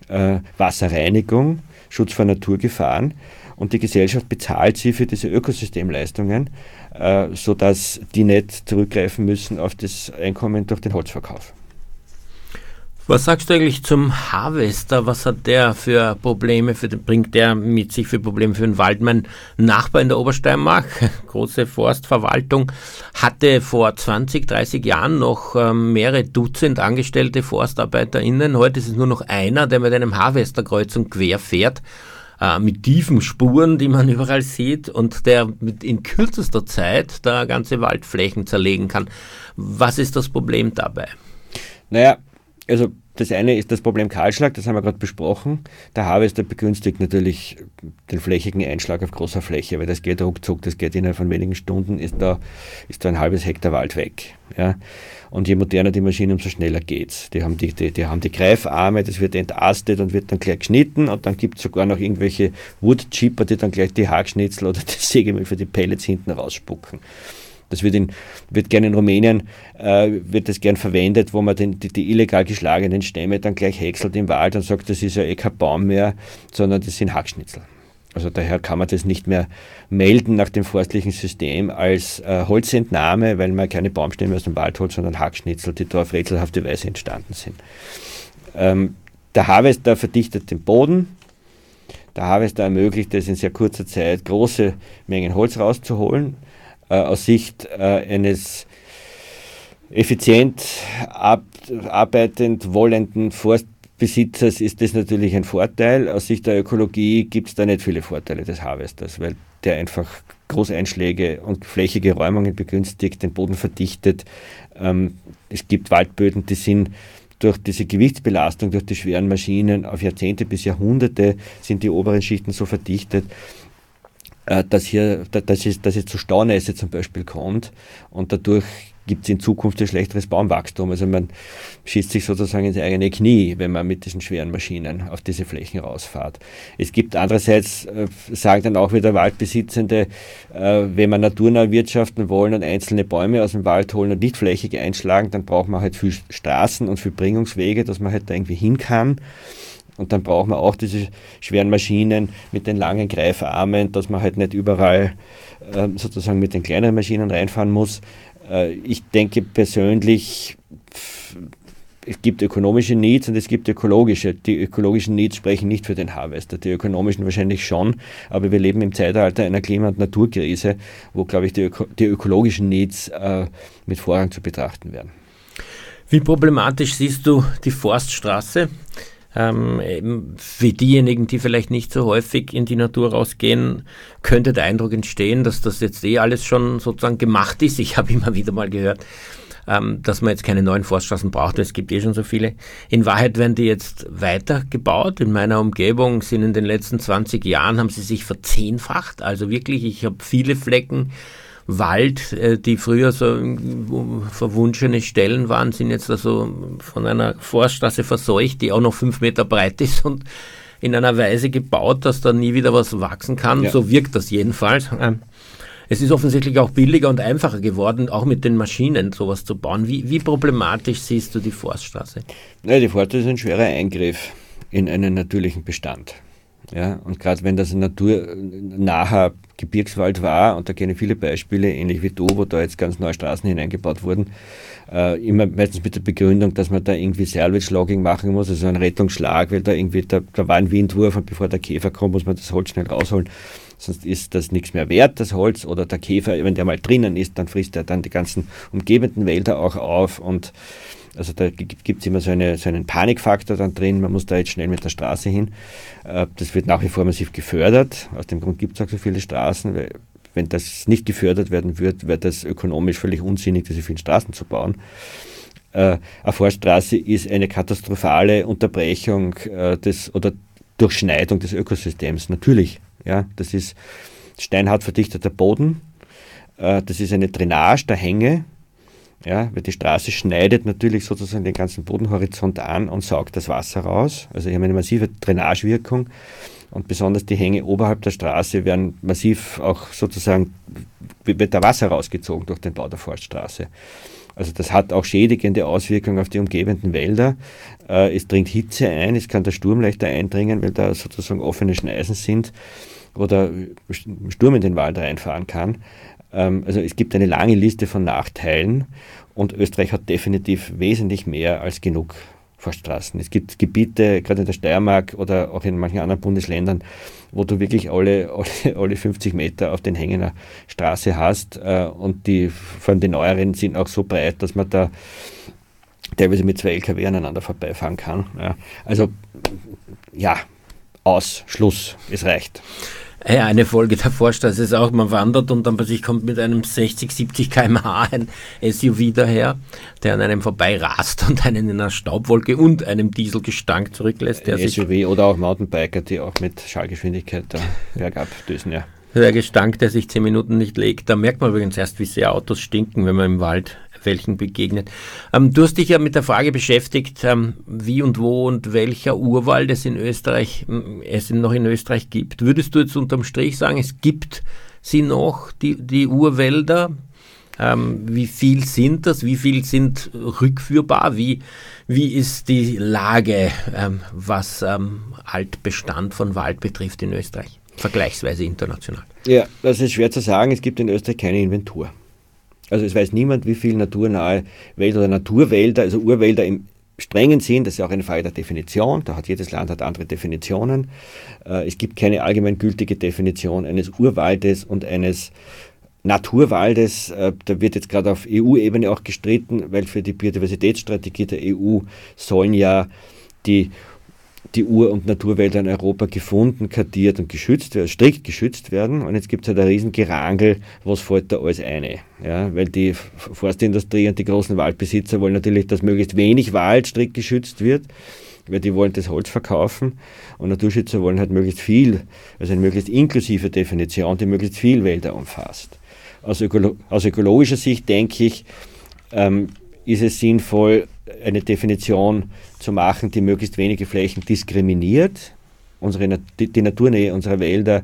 äh, Wasserreinigung, Schutz vor Naturgefahren und die Gesellschaft bezahlt sie für diese Ökosystemleistungen, äh, sodass die nicht zurückgreifen müssen auf das Einkommen durch den Holzverkauf. Was sagst du eigentlich zum Harvester? Was hat der für Probleme, für den, bringt der mit sich für Probleme für den Wald? Mein Nachbar in der Obersteiermark, große Forstverwaltung, hatte vor 20, 30 Jahren noch ähm, mehrere Dutzend angestellte ForstarbeiterInnen. Heute ist es nur noch einer, der mit einem Harvesterkreuzung quer fährt äh, mit tiefen Spuren, die man überall sieht und der in kürzester Zeit da ganze Waldflächen zerlegen kann. Was ist das Problem dabei? Naja, also das eine ist das Problem Kahlschlag, das haben wir gerade besprochen. Der Harvester begünstigt natürlich den flächigen Einschlag auf großer Fläche, weil das geht ruckzuck, das geht innerhalb von wenigen Stunden, ist da, ist da ein halbes Hektar Wald weg. Ja. Und je moderner die Maschine, umso schneller geht's. Die haben die, die, die haben die Greifarme, das wird entastet und wird dann gleich geschnitten und dann gibt es sogar noch irgendwelche Woodchipper, die dann gleich die Hackschnitzel oder das Sägemehl für die Pellets hinten rausspucken. Das wird, in, wird gerne in Rumänien äh, wird das gern verwendet, wo man den, die, die, illegal geschlagenen Stämme dann gleich häckselt im Wald und sagt, das ist ja eh kein Baum mehr, sondern das sind Hackschnitzel. Also daher kann man das nicht mehr melden nach dem forstlichen System als äh, Holzentnahme, weil man keine Baumstämme aus dem Wald holt, sondern Hackschnitzel, die da auf rätselhafte Weise entstanden sind. Ähm, der Harvester verdichtet den Boden. Der Harvester ermöglicht es in sehr kurzer Zeit, große Mengen Holz rauszuholen aus Sicht äh, eines effizient arbeitend wollenden Forstbesitzers ist das natürlich ein Vorteil. Aus Sicht der Ökologie gibt es da nicht viele Vorteile des Harvesters, weil der einfach Großeinschläge und flächige Räumungen begünstigt, den Boden verdichtet. Ähm, es gibt Waldböden, die sind durch diese Gewichtsbelastung, durch die schweren Maschinen auf Jahrzehnte bis Jahrhunderte sind die oberen Schichten so verdichtet, äh, dass, hier, dass, es, dass es zu Staunässe zum Beispiel kommt und dadurch gibt es in Zukunft ein schlechteres Baumwachstum. Also man schießt sich sozusagen ins eigene Knie, wenn man mit diesen schweren Maschinen auf diese Flächen rausfährt. Es gibt andererseits, äh, sagen dann auch wieder Waldbesitzende, äh, wenn man naturnah wirtschaften wollen und einzelne Bäume aus dem Wald holen und nicht flächig einschlagen, dann braucht man halt viel Straßen und viel Bringungswege, dass man halt da irgendwie hin kann. Und dann braucht man auch diese schweren Maschinen mit den langen Greifarmen, dass man halt nicht überall äh, sozusagen mit den kleineren Maschinen reinfahren muss. Äh, ich denke persönlich, es gibt ökonomische Needs und es gibt ökologische. Die ökologischen Needs sprechen nicht für den Harvester, die ökonomischen wahrscheinlich schon, aber wir leben im Zeitalter einer Klima- und Naturkrise, wo, glaube ich, die, Öko die ökologischen Needs äh, mit Vorrang zu betrachten werden. Wie problematisch siehst du die Forststraße? Ähm, für diejenigen, die vielleicht nicht so häufig in die Natur rausgehen, könnte der Eindruck entstehen, dass das jetzt eh alles schon sozusagen gemacht ist. Ich habe immer wieder mal gehört, ähm, dass man jetzt keine neuen Forststraßen braucht, es gibt eh schon so viele. In Wahrheit werden die jetzt weitergebaut. In meiner Umgebung sind in den letzten 20 Jahren, haben sie sich verzehnfacht. Also wirklich, ich habe viele Flecken Wald, äh, die früher so verwunschene Stellen waren, sind jetzt also von einer Forststraße verseucht, die auch noch fünf Meter breit ist und in einer Weise gebaut, dass da nie wieder was wachsen kann. Ja. So wirkt das jedenfalls. Ähm, es ist offensichtlich auch billiger und einfacher geworden, auch mit den Maschinen sowas zu bauen. Wie, wie problematisch siehst du die Forststraße? Ja, die Forststraße ist ein schwerer Eingriff in einen natürlichen Bestand. Ja, und gerade wenn das ein naturnaher Gebirgswald war, und da kenne ich viele Beispiele, ähnlich wie du, wo da jetzt ganz neue Straßen hineingebaut wurden, äh, immer meistens mit der Begründung, dass man da irgendwie Salvage Logging machen muss, also einen Rettungsschlag, weil da irgendwie, da, da war ein Windwurf und bevor der Käfer kommt, muss man das Holz schnell rausholen. Sonst ist das nichts mehr wert, das Holz, oder der Käfer, wenn der mal drinnen ist, dann frisst er dann die ganzen umgebenden Wälder auch auf und also da gibt es immer so, eine, so einen Panikfaktor dann drin, man muss da jetzt schnell mit der Straße hin. Äh, das wird nach wie vor massiv gefördert. Aus dem Grund gibt es auch so viele Straßen, weil wenn das nicht gefördert werden würde, wäre das ökonomisch völlig unsinnig, diese vielen Straßen zu bauen. Äh, eine Forststraße ist eine katastrophale Unterbrechung äh, des oder Durchschneidung des Ökosystems. Natürlich, ja, das ist steinhart verdichteter Boden, das ist eine Drainage der Hänge, ja, weil die Straße schneidet natürlich sozusagen den ganzen Bodenhorizont an und saugt das Wasser raus. Also, ich habe eine massive Drainagewirkung und besonders die Hänge oberhalb der Straße werden massiv auch sozusagen, wird da Wasser rausgezogen durch den Bau der Forststraße. Also das hat auch schädigende Auswirkungen auf die umgebenden Wälder. Äh, es dringt Hitze ein, es kann der Sturm leichter eindringen, weil da sozusagen offene Schneisen sind oder Sturm in den Wald reinfahren kann. Ähm, also es gibt eine lange Liste von Nachteilen und Österreich hat definitiv wesentlich mehr als genug Forststraßen. Es gibt Gebiete, gerade in der Steiermark oder auch in manchen anderen Bundesländern, wo du wirklich alle, alle, alle 50 Meter auf den Hängen Straße hast äh, und die, vor allem die neueren sind auch so breit, dass man da teilweise mit zwei LKW aneinander vorbeifahren kann. Also ja, aus, Schluss, es reicht. Ja, eine Folge der Vorstraße ist auch, man wandert und dann plötzlich kommt mit einem 60, 70 km/h ein SUV daher, der an einem vorbei rast und einen in einer Staubwolke und einem Dieselgestank zurücklässt. Der SUV oder auch Mountainbiker, die auch mit Schallgeschwindigkeit da bergab düsen, ja. Der Gestank, der sich zehn Minuten nicht legt. Da merkt man übrigens erst, wie sehr Autos stinken, wenn man im Wald welchen begegnet. Ähm, du hast dich ja mit der Frage beschäftigt, ähm, wie und wo und welcher Urwald es in Österreich, es noch in Österreich gibt. Würdest du jetzt unterm Strich sagen, es gibt sie noch, die, die Urwälder? Ähm, wie viel sind das? Wie viel sind rückführbar? Wie, wie ist die Lage, ähm, was ähm, Altbestand von Wald betrifft in Österreich? Vergleichsweise international. Ja, das ist schwer zu sagen. Es gibt in Österreich keine Inventur. Also es weiß niemand, wie viele naturnahe Wälder oder Naturwälder, also Urwälder im strengen Sinn, das ist ja auch eine Frage der Definition, da hat jedes Land hat andere Definitionen. Äh, es gibt keine allgemeingültige Definition eines Urwaldes und eines Naturwaldes. Äh, da wird jetzt gerade auf EU-Ebene auch gestritten, weil für die Biodiversitätsstrategie der EU sollen ja die die Ur- und Naturwälder in Europa gefunden, kartiert und geschützt strikt geschützt werden. Und jetzt gibt es halt ein riesen Gerangel, was fällt da alles eine. Ja, weil die Forstindustrie und die großen Waldbesitzer wollen natürlich, dass möglichst wenig Wald strikt geschützt wird, weil die wollen das Holz verkaufen. Und Naturschützer wollen halt möglichst viel, also eine möglichst inklusive Definition, die möglichst viel Wälder umfasst. Aus, ökolo aus ökologischer Sicht denke ich, ähm, ist es sinnvoll, eine Definition zu machen, die möglichst wenige Flächen diskriminiert. Unsere, die, Naturnähe unserer Wälder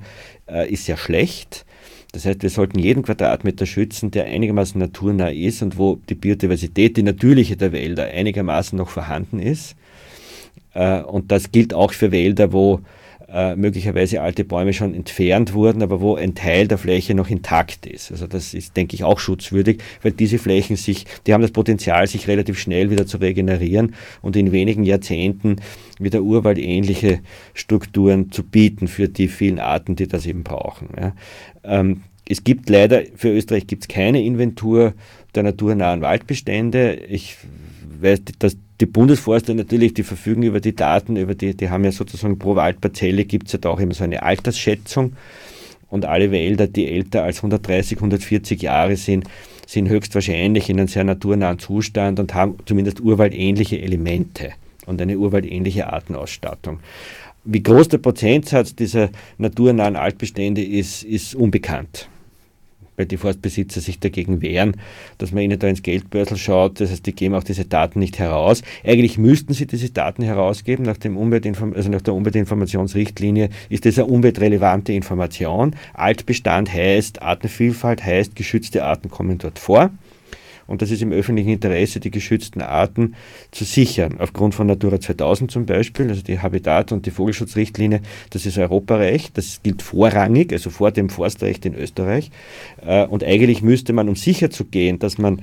äh, ist sehr schlecht. Das heißt, wir sollten jeden Quadratmeter schützen, der einigermaßen naturnah ist und wo die Biodiversität, die natürliche der Wälder, einigermaßen noch vorhanden ist. Äh, und das gilt auch für Wälder, wo äh, möglicherweise alte Bäume schon entfernt wurden, aber wo ein Teil der Fläche noch intakt ist. Also das ist, denke ich, auch schutzwürdig, weil diese Flächen sich, die haben das Potenzial, sich relativ schnell wieder zu regenerieren und in wenigen Jahrzehnten wieder urwaldähnliche Strukturen zu bieten für die vielen Arten, die das eben brauchen. Ja. Ähm, es gibt leider, für Österreich gibt es keine Inventur der naturnahen Waldbestände. Ich weiß, dass die Bundesforster natürlich, die verfügen über die Daten, über die, die haben ja sozusagen pro Waldparzelle gibt es ja da auch immer so eine Altersschätzung. Und alle Wälder, die älter als 130, 140 Jahre sind, sind höchstwahrscheinlich in einem sehr naturnahen Zustand und haben zumindest urwaldähnliche Elemente und eine urwaldähnliche Artenausstattung. Wie groß der Prozentsatz dieser naturnahen Altbestände ist, ist unbekannt weil die Forstbesitzer sich dagegen wehren, dass man ihnen da ins Geldbörsel schaut. Das heißt, die geben auch diese Daten nicht heraus. Eigentlich müssten sie diese Daten herausgeben. Nach, dem Umweltinform also nach der Umweltinformationsrichtlinie ist das eine umweltrelevante Information. Altbestand heißt, Artenvielfalt heißt, geschützte Arten kommen dort vor und das ist im öffentlichen Interesse, die geschützten Arten zu sichern. Aufgrund von Natura 2000 zum Beispiel, also die Habitat- und die Vogelschutzrichtlinie, das ist Europarecht, das gilt vorrangig, also vor dem Forstrecht in Österreich. Äh, und eigentlich müsste man, um sicher zu gehen, dass man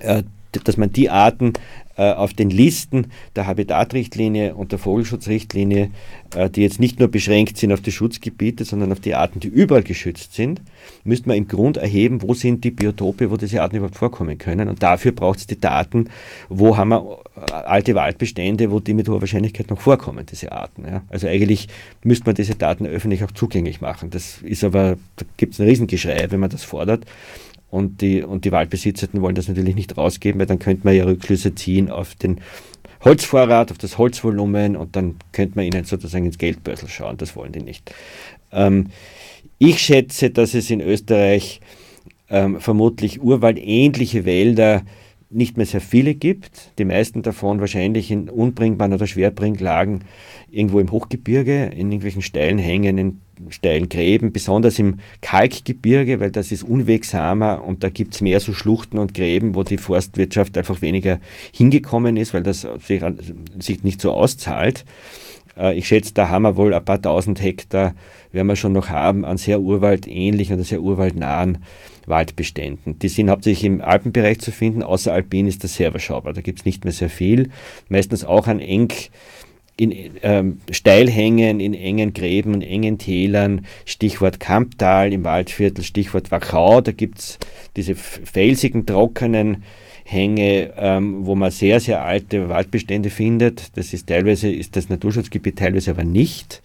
äh, dass man die Arten auf den Listen der Habitatrichtlinie und der Vogelschutzrichtlinie, äh, die jetzt nicht nur beschränkt sind auf die Schutzgebiete, sondern auf die Arten, die überall geschützt sind, müsste man im Grund erheben, wo sind die Biotope, wo diese Arten überhaupt vorkommen können. Und dafür braucht es die Daten, wo haben wir äh, alte Waldbestände, wo die mit hoher Wahrscheinlichkeit noch vorkommen, diese Arten. Ja. Also eigentlich müsste man diese Daten öffentlich auch zugänglich machen. Das ist aber, da gibt es ein Riesengeschrei, wenn man das fordert. Und die, und die Waldbesitzer wollen das natürlich nicht rausgeben, weil dann könnte man ja Rückschlüsse ziehen auf den Holzvorrat, auf das Holzvolumen und dann könnte man ihnen sozusagen ins Geldbörsel schauen. Das wollen die nicht. Ähm, ich schätze, dass es in Österreich ähm, vermutlich urwaldähnliche Wälder nicht mehr sehr viele gibt. Die meisten davon wahrscheinlich in unbringbaren oder Schwerbringlagen irgendwo im Hochgebirge, in irgendwelchen steilen Hängen, in steilen Gräben, besonders im Kalkgebirge, weil das ist unwegsamer und da gibt es mehr so Schluchten und Gräben, wo die Forstwirtschaft einfach weniger hingekommen ist, weil das sich, sich nicht so auszahlt. Äh, ich schätze, da haben wir wohl ein paar tausend Hektar, werden wir schon noch haben, an sehr urwaldähnlichen oder sehr urwaldnahen Waldbeständen. Die sind hauptsächlich im Alpenbereich zu finden, außer Alpin ist das sehr überschaubar. Da gibt es nicht mehr sehr viel. Meistens auch an eng in ähm, Steilhängen, in engen Gräben, in engen Tälern, Stichwort Kamptal im Waldviertel, Stichwort Wachau, da gibt es diese felsigen, trockenen Hänge, ähm, wo man sehr, sehr alte Waldbestände findet. Das ist teilweise ist das Naturschutzgebiet, teilweise aber nicht.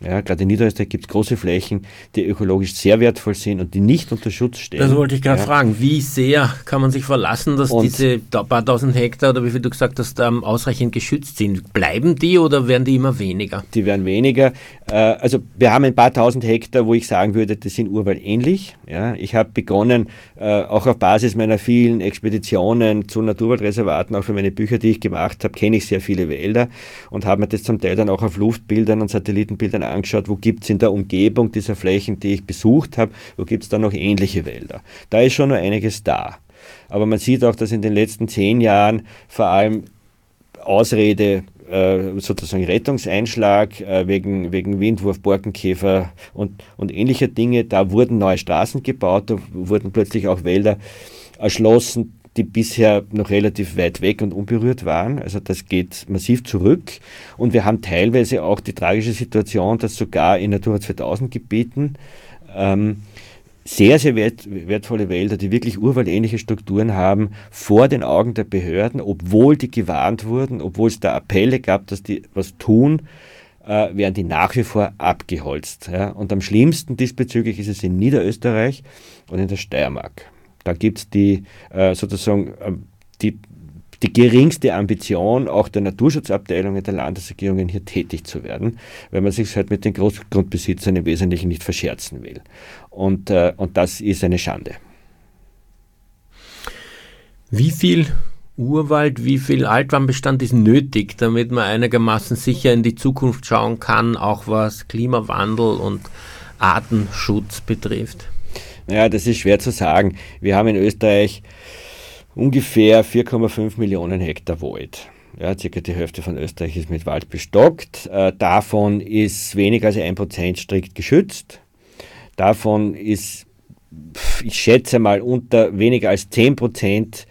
Ja, gerade in Niederösterreich gibt es große Flächen, die ökologisch sehr wertvoll sind und die nicht unter Schutz stehen. Das wollte ich gerade ja. fragen. Wie sehr kann man sich verlassen, dass und diese paar tausend Hektar oder wie viel du gesagt hast, ähm, ausreichend geschützt sind? Bleiben die oder werden die immer weniger? Die werden weniger. Äh, also wir haben ein paar tausend Hektar, wo ich sagen würde, das sind urwaldähnlich. Ja, ich habe begonnen, äh, auch auf Basis meiner vielen Expeditionen zu Naturwaldreservaten, auch für meine Bücher, die ich gemacht habe, kenne ich sehr viele Wälder und habe mir das zum Teil dann auch auf Luftbildern und Satellitenbildern angeschaut, wo gibt es in der Umgebung dieser Flächen, die ich besucht habe, wo gibt es da noch ähnliche Wälder. Da ist schon noch einiges da. Aber man sieht auch, dass in den letzten zehn Jahren vor allem Ausrede äh, sozusagen Rettungseinschlag äh, wegen, wegen Windwurf, Borkenkäfer und, und ähnlicher Dinge. Da wurden neue Straßen gebaut, da wurden plötzlich auch Wälder erschlossen, die bisher noch relativ weit weg und unberührt waren. Also das geht massiv zurück. Und wir haben teilweise auch die tragische Situation, dass sogar in Natura 2000 Gebieten ähm, sehr, sehr wert, wertvolle Wälder, die wirklich urwaldähnliche Strukturen haben, vor den Augen der Behörden, obwohl die gewarnt wurden, obwohl es da Appelle gab, dass die was tun, äh, werden die nach wie vor abgeholzt. Ja? Und am schlimmsten diesbezüglich ist es in Niederösterreich und in der Steiermark. Da gibt es die äh, sozusagen äh, die, die geringste Ambition auch der Naturschutzabteilungen der Landesregierungen hier tätig zu werden, weil man sich halt mit den Großgrundbesitzern im Wesentlichen nicht verscherzen will. Und, äh, und das ist eine Schande. Wie viel Urwald, wie viel Altwarmbestand ist nötig, damit man einigermaßen sicher in die Zukunft schauen kann, auch was Klimawandel und Artenschutz betrifft? Ja, das ist schwer zu sagen. Wir haben in Österreich ungefähr 4,5 Millionen Hektar Wald. Ja, circa die Hälfte von Österreich ist mit Wald bestockt. Äh, davon ist weniger als ein Prozent strikt geschützt. Davon ist, ich schätze mal, unter weniger als 10 Prozent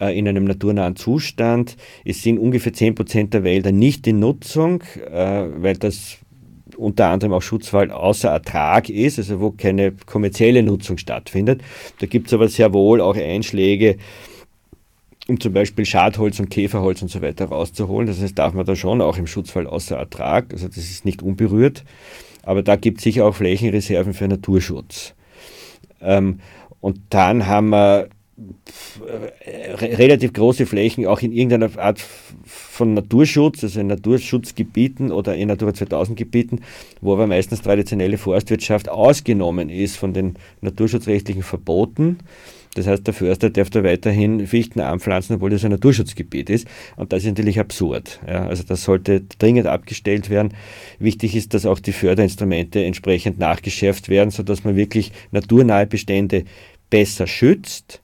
äh, in einem naturnahen Zustand. Es sind ungefähr 10 Prozent der Wälder nicht in Nutzung, äh, weil das unter anderem auch Schutzwald außer Ertrag ist, also wo keine kommerzielle Nutzung stattfindet. Da gibt es aber sehr wohl auch Einschläge, um zum Beispiel Schadholz und Käferholz und so weiter rauszuholen. Das heißt, darf man da schon auch im Schutzwald außer Ertrag, also das ist nicht unberührt, aber da gibt es sicher auch Flächenreserven für Naturschutz. Ähm, und dann haben wir relativ große Flächen auch in irgendeiner Art von Naturschutz, also in Naturschutzgebieten oder in Natura 2000 Gebieten, wo aber meistens traditionelle Forstwirtschaft ausgenommen ist von den naturschutzrechtlichen Verboten. Das heißt, der Förster darf da weiterhin Fichten anpflanzen, obwohl das ein Naturschutzgebiet ist. Und das ist natürlich absurd. Ja, also das sollte dringend abgestellt werden. Wichtig ist, dass auch die Förderinstrumente entsprechend nachgeschärft werden, sodass man wirklich naturnahe Bestände besser schützt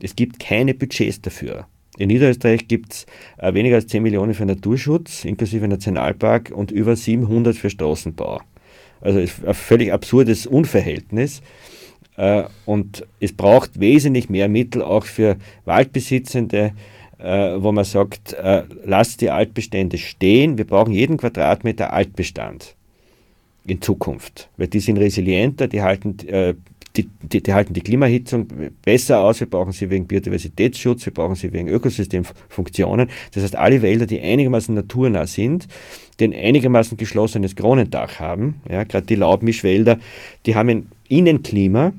es gibt keine Budgets dafür. In Niederösterreich gibt es äh, weniger als 10 Millionen für Naturschutz, inklusive Nationalpark, und über 700 für Straßenbau. Also ein völlig absurdes Unverhältnis. Äh, und es braucht wesentlich mehr Mittel auch für Waldbesitzende, äh, wo man sagt, lasst die Altbestände stehen. Wir brauchen jeden Quadratmeter Altbestand in Zukunft, weil die sind resilienter, die halten äh, die, die, die, halten die Klimahitzung besser aus, wir brauchen sie wegen Biodiversitätsschutz, wir brauchen sie wegen Ökosystemfunktionen. Das heißt, alle Wälder, die einigermaßen naturnah sind, die ein einigermaßen geschlossenes Kronendach haben, ja, gerade die Laubmischwälder, die haben ein Innenklima,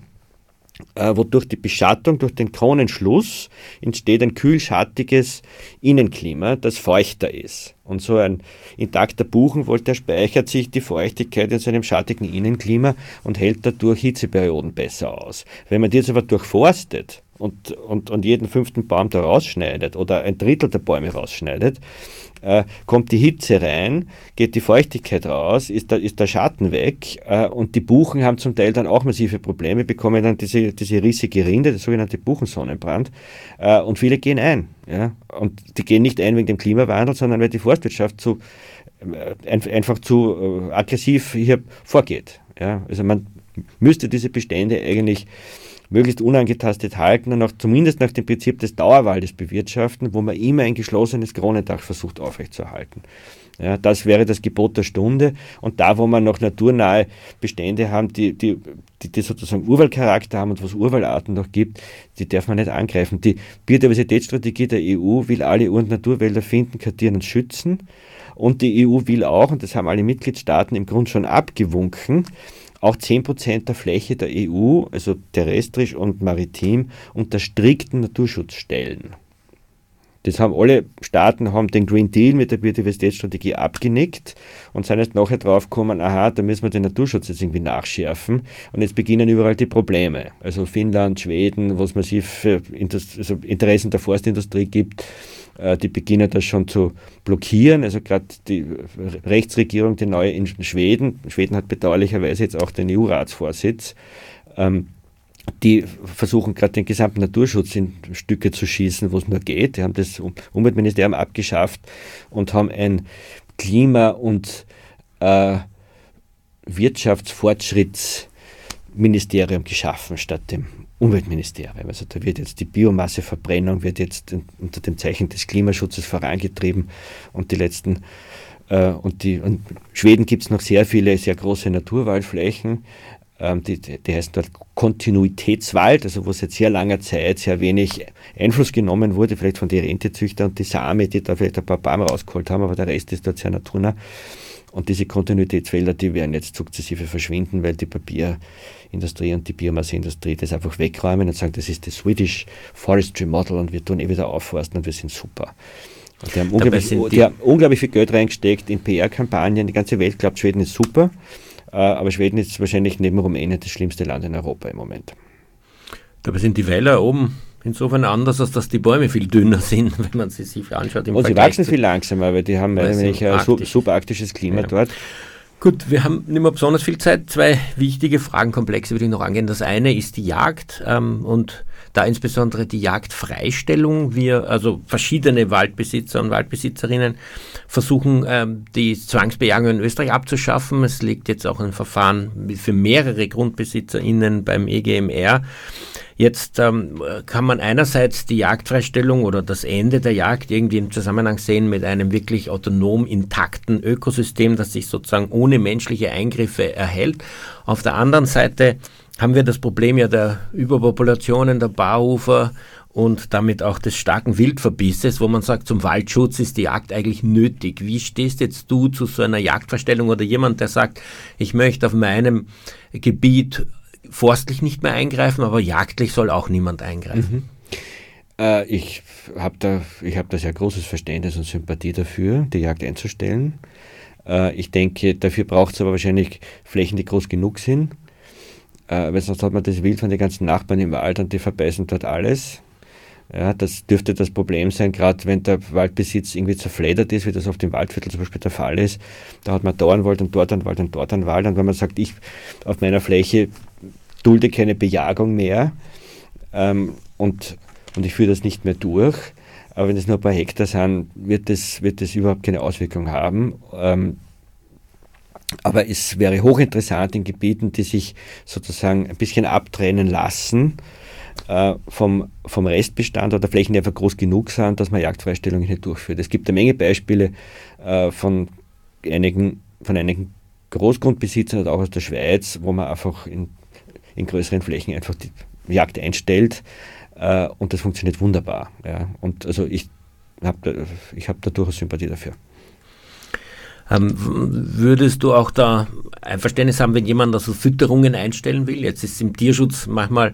wodurch die Beschattung durch den Kronenschluss entsteht ein kühlschattiges Innenklima, das feuchter ist. Und so ein intakter Buchenwald, der speichert sich die Feuchtigkeit in seinem schattigen Innenklima und hält dadurch Hitzeperioden besser aus. Wenn man die jetzt aber durchforstet und, und, und jeden fünften Baum da rausschneidet oder ein Drittel der Bäume rausschneidet, äh, kommt die Hitze rein, geht die Feuchtigkeit raus, ist der, ist der Schatten weg äh, und die Buchen haben zum Teil dann auch massive Probleme, bekommen dann diese, diese rissige Rinde, der sogenannte Buchensonnenbrand äh, und viele gehen ein. Ja? Und die gehen nicht ein wegen dem Klimawandel, sondern weil die Forstwirtschaft zu, äh, einfach zu äh, aggressiv hier vorgeht. Ja? Also man müsste diese Bestände eigentlich möglichst unangetastet halten und auch zumindest nach dem Prinzip des Dauerwaldes bewirtschaften, wo man immer ein geschlossenes Kronendach versucht aufrechtzuerhalten. Ja, das wäre das Gebot der Stunde. Und da, wo man noch naturnahe Bestände haben, die, die, die, die sozusagen Urwaldcharakter haben und was Urwaldarten noch gibt, die darf man nicht angreifen. Die Biodiversitätsstrategie der EU will alle Ur- und Naturwälder finden, kartieren und schützen. Und die EU will auch, und das haben alle Mitgliedstaaten im Grunde schon abgewunken, auch 10% der Fläche der EU, also terrestrisch und maritim, unter strikten Naturschutz stellen. Das haben alle Staaten haben den Green Deal mit der Biodiversitätsstrategie abgenickt und sind jetzt nachher draufgekommen, aha, da müssen wir den Naturschutz jetzt irgendwie nachschärfen und jetzt beginnen überall die Probleme. Also Finnland, Schweden, wo es massiv Interessen der Forstindustrie gibt, äh, die beginnen das schon zu blockieren. Also gerade die Rechtsregierung, die neue in Schweden, Schweden hat bedauerlicherweise jetzt auch den EU-Ratsvorsitz, ähm, die versuchen gerade den gesamten Naturschutz in Stücke zu schießen, wo es nur geht. Die haben das Umweltministerium abgeschafft und haben ein Klima- und äh, Wirtschaftsfortschrittsministerium geschaffen statt dem Umweltministerium. Also da wird jetzt die Biomasseverbrennung wird jetzt unter dem Zeichen des Klimaschutzes vorangetrieben und die letzten äh, und die und Schweden gibt es noch sehr viele sehr große Naturwaldflächen, die, die heißen dort Kontinuitätswald, also wo seit sehr langer Zeit sehr wenig Einfluss genommen wurde, vielleicht von den Rentezüchtern und die Same, die da vielleicht ein paar Bäume rausgeholt haben, aber der Rest ist dort sehr naturnah. Und diese Kontinuitätswälder, die werden jetzt sukzessive verschwinden, weil die Papierindustrie und die Biomasseindustrie das einfach wegräumen und sagen, das ist das Swedish Forestry Model und wir tun eh wieder aufforsten und wir sind super. Und die haben, unglaublich, die, die haben unglaublich viel Geld reingesteckt in PR-Kampagnen. Die ganze Welt glaubt, Schweden ist super. Äh, aber Schweden ist wahrscheinlich neben Rumänien das schlimmste Land in Europa im Moment. Dabei sind die Wälder oben insofern anders, als dass die Bäume viel dünner sind, wenn man sie sich anschaut. Und Vergleich sie wachsen viel langsamer, weil die haben eigentlich ein subarktisches Klima ja. dort. Gut, wir haben nicht mehr besonders viel Zeit. Zwei wichtige Fragenkomplexe würde ich noch angehen. Das eine ist die Jagd ähm, und da insbesondere die Jagdfreistellung. Wir, also verschiedene Waldbesitzer und Waldbesitzerinnen, versuchen ähm, die Zwangsbejagung in Österreich abzuschaffen. Es liegt jetzt auch ein Verfahren für mehrere GrundbesitzerInnen beim EGMR. Jetzt ähm, kann man einerseits die Jagdfreistellung oder das Ende der Jagd irgendwie im Zusammenhang sehen mit einem wirklich autonom intakten Ökosystem, das sich sozusagen ohne menschliche Eingriffe erhält. Auf der anderen Seite haben wir das Problem ja der Überpopulationen der Bauufer und damit auch des starken Wildverbisses, wo man sagt, zum Waldschutz ist die Jagd eigentlich nötig. Wie stehst jetzt du zu so einer Jagdverstellung oder jemand, der sagt, ich möchte auf meinem Gebiet forstlich nicht mehr eingreifen, aber jagdlich soll auch niemand eingreifen? Mhm. Äh, ich habe da, hab da sehr großes Verständnis und Sympathie dafür, die Jagd einzustellen. Äh, ich denke, dafür braucht es aber wahrscheinlich Flächen, die groß genug sind, äh, weil sonst hat man das Wild von den ganzen Nachbarn im Wald und die verbeißen dort alles. Ja, das dürfte das Problem sein, gerade wenn der Waldbesitz irgendwie zerfledert ist, wie das auf dem Waldviertel zum Beispiel der Fall ist. Da hat man da einen Wald und dort einen Wald und dort einen Wald. Und wenn man sagt, ich auf meiner Fläche dulde keine Bejagung mehr ähm, und, und ich führe das nicht mehr durch, aber wenn es nur ein paar Hektar sind, wird das, wird das überhaupt keine Auswirkung haben. Ähm, aber es wäre hochinteressant in Gebieten, die sich sozusagen ein bisschen abtrennen lassen äh, vom, vom Restbestand oder Flächen, die einfach groß genug sind, dass man Jagdfreistellungen nicht durchführt. Es gibt eine Menge Beispiele äh, von, einigen, von einigen Großgrundbesitzern auch aus der Schweiz, wo man einfach in, in größeren Flächen einfach die Jagd einstellt äh, und das funktioniert wunderbar. Ja. Und also ich habe da, hab da durchaus Sympathie dafür. Ähm, würdest du auch da ein Verständnis haben, wenn jemand also Fütterungen einstellen will? Jetzt ist im Tierschutz manchmal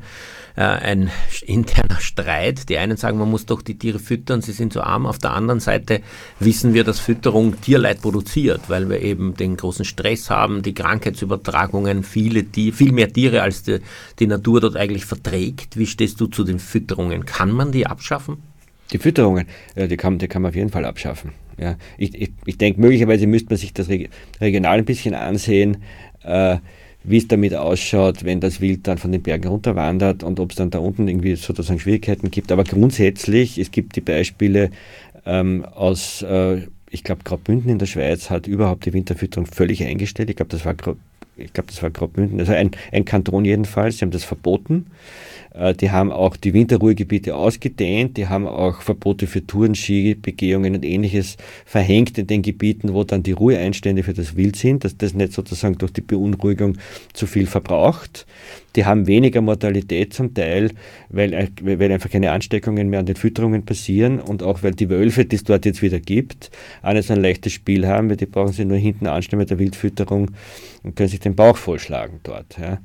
äh, ein interner Streit. Die einen sagen, man muss doch die Tiere füttern, sie sind zu arm. Auf der anderen Seite wissen wir, dass Fütterung Tierleid produziert, weil wir eben den großen Stress haben, die Krankheitsübertragungen, viele Tier, viel mehr Tiere, als die, die Natur dort eigentlich verträgt. Wie stehst du zu den Fütterungen? Kann man die abschaffen? Die Fütterungen, ja, die, kann, die kann man auf jeden Fall abschaffen. Ja. Ich, ich, ich denke, möglicherweise müsste man sich das regional ein bisschen ansehen. Äh, wie es damit ausschaut, wenn das Wild dann von den Bergen runterwandert und ob es dann da unten irgendwie sozusagen Schwierigkeiten gibt. Aber grundsätzlich, es gibt die Beispiele ähm, aus, äh, ich glaube, Graubünden in der Schweiz hat überhaupt die Winterfütterung völlig eingestellt. Ich glaube, das war ich glaube, das war Graubünden, also ein, ein Kanton jedenfalls, sie haben das verboten. Äh, die haben auch die Winterruhegebiete ausgedehnt, die haben auch Verbote für Touren, Skibegehungen und ähnliches verhängt in den Gebieten, wo dann die Ruheeinstände für das Wild sind, dass das nicht sozusagen durch die Beunruhigung zu viel verbraucht. Die haben weniger Mortalität zum Teil, weil, weil einfach keine Ansteckungen mehr an den Fütterungen passieren und auch weil die Wölfe, die es dort jetzt wieder gibt, so ein leichtes Spiel haben, weil die brauchen sie nur hinten anstellen mit der Wildfütterung und können sich den Bauch vollschlagen dort. Ja.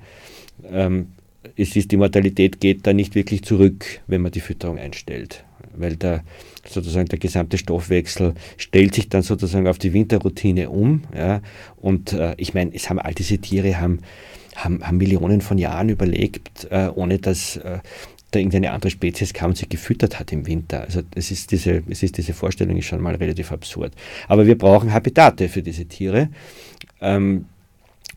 Ähm, es ist, die Mortalität geht da nicht wirklich zurück, wenn man die Fütterung einstellt, weil der, sozusagen der gesamte Stoffwechsel stellt sich dann sozusagen auf die Winterroutine um. Ja, und äh, ich meine, es haben all diese Tiere haben, haben, haben Millionen von Jahren überlebt, äh, ohne dass äh, da irgendeine andere Spezies kam und sie gefüttert hat im Winter. Also es ist diese, es ist diese Vorstellung ist schon mal relativ absurd. Aber wir brauchen Habitate für diese Tiere. Ähm,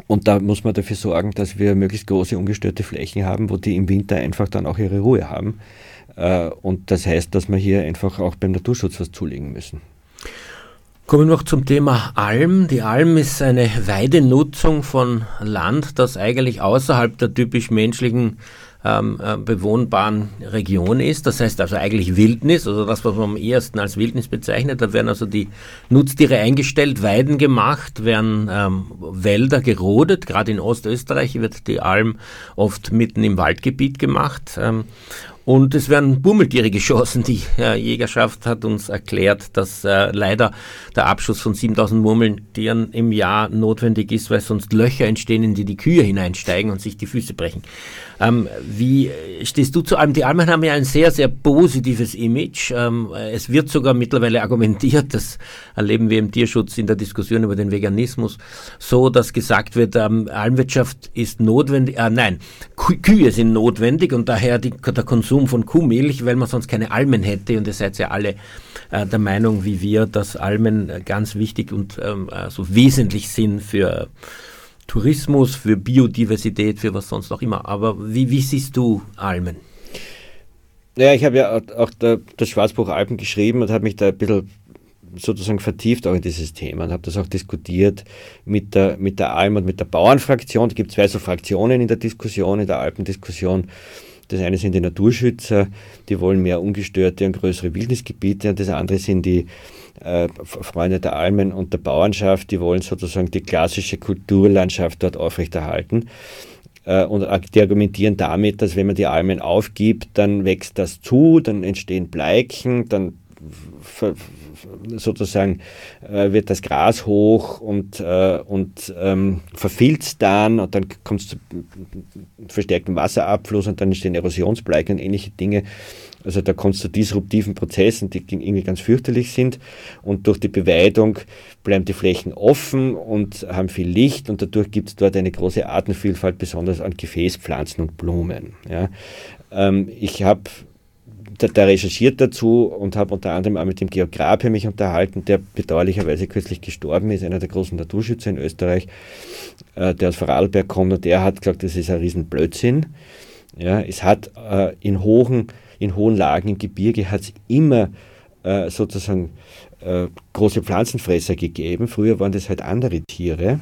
und da muss man dafür sorgen, dass wir möglichst große ungestörte Flächen haben, wo die im Winter einfach dann auch ihre Ruhe haben. Äh, und das heißt, dass wir hier einfach auch beim Naturschutz was zulegen müssen. Kommen wir noch zum Thema Alm. Die Alm ist eine Weidenutzung von Land, das eigentlich außerhalb der typisch menschlichen ähm, äh, bewohnbaren Region ist. Das heißt also eigentlich Wildnis, also das, was man am ehesten als Wildnis bezeichnet. Da werden also die Nutztiere eingestellt, Weiden gemacht, werden ähm, Wälder gerodet. Gerade in Ostösterreich wird die Alm oft mitten im Waldgebiet gemacht. Ähm, und es werden Bummeltiere geschossen. Die äh, Jägerschaft hat uns erklärt, dass äh, leider der Abschuss von 7000 Murmeltieren im Jahr notwendig ist, weil sonst Löcher entstehen, in die die Kühe hineinsteigen und sich die Füße brechen. Ähm, wie stehst du zu allem? Die Almen haben ja ein sehr, sehr positives Image. Ähm, es wird sogar mittlerweile argumentiert, das erleben wir im Tierschutz in der Diskussion über den Veganismus, so dass gesagt wird, ähm, Almwirtschaft ist notwendig, äh, nein, Kühe sind notwendig und daher die, der Konsum von Kuhmilch, weil man sonst keine Almen hätte und ihr seid ja alle äh, der Meinung wie wir, dass Almen ganz wichtig und ähm, so also wesentlich sind für Tourismus, für Biodiversität, für was sonst auch immer. Aber wie, wie siehst du Almen? Ja, ich habe ja auch das Schwarzbuch Alpen geschrieben und habe mich da ein bisschen sozusagen vertieft auch in dieses Thema und habe das auch diskutiert mit der, mit der Alm und mit der Bauernfraktion. Es gibt zwei so Fraktionen in der Diskussion, in der Alpendiskussion. Das eine sind die Naturschützer, die wollen mehr ungestörte und größere Wildnisgebiete und das andere sind die äh, Freunde der Almen und der Bauernschaft, die wollen sozusagen die klassische Kulturlandschaft dort aufrechterhalten. Äh, und die argumentieren damit, dass wenn man die Almen aufgibt, dann wächst das zu, dann entstehen Bleichen, dann sozusagen äh, wird das Gras hoch und, äh, und ähm, verfilzt dann und dann kommt es zu verstärktem Wasserabfluss und dann entstehen Erosionsbleichen und ähnliche Dinge. Also da kommt es zu disruptiven Prozessen, die irgendwie ganz fürchterlich sind. Und durch die Beweidung bleiben die Flächen offen und haben viel Licht und dadurch gibt es dort eine große Artenvielfalt, besonders an Gefäßpflanzen und Blumen. Ja. Ähm, ich habe da, recherchiert dazu und habe unter anderem auch mit dem Geograf mich unterhalten, der bedauerlicherweise kürzlich gestorben ist, einer der großen Naturschützer in Österreich, äh, der aus Vorarlberg kommt und der hat gesagt, das ist ein Riesenblödsinn. Ja, es hat äh, in hohen in hohen Lagen im Gebirge hat immer äh, sozusagen äh, große Pflanzenfresser gegeben. Früher waren das halt andere Tiere.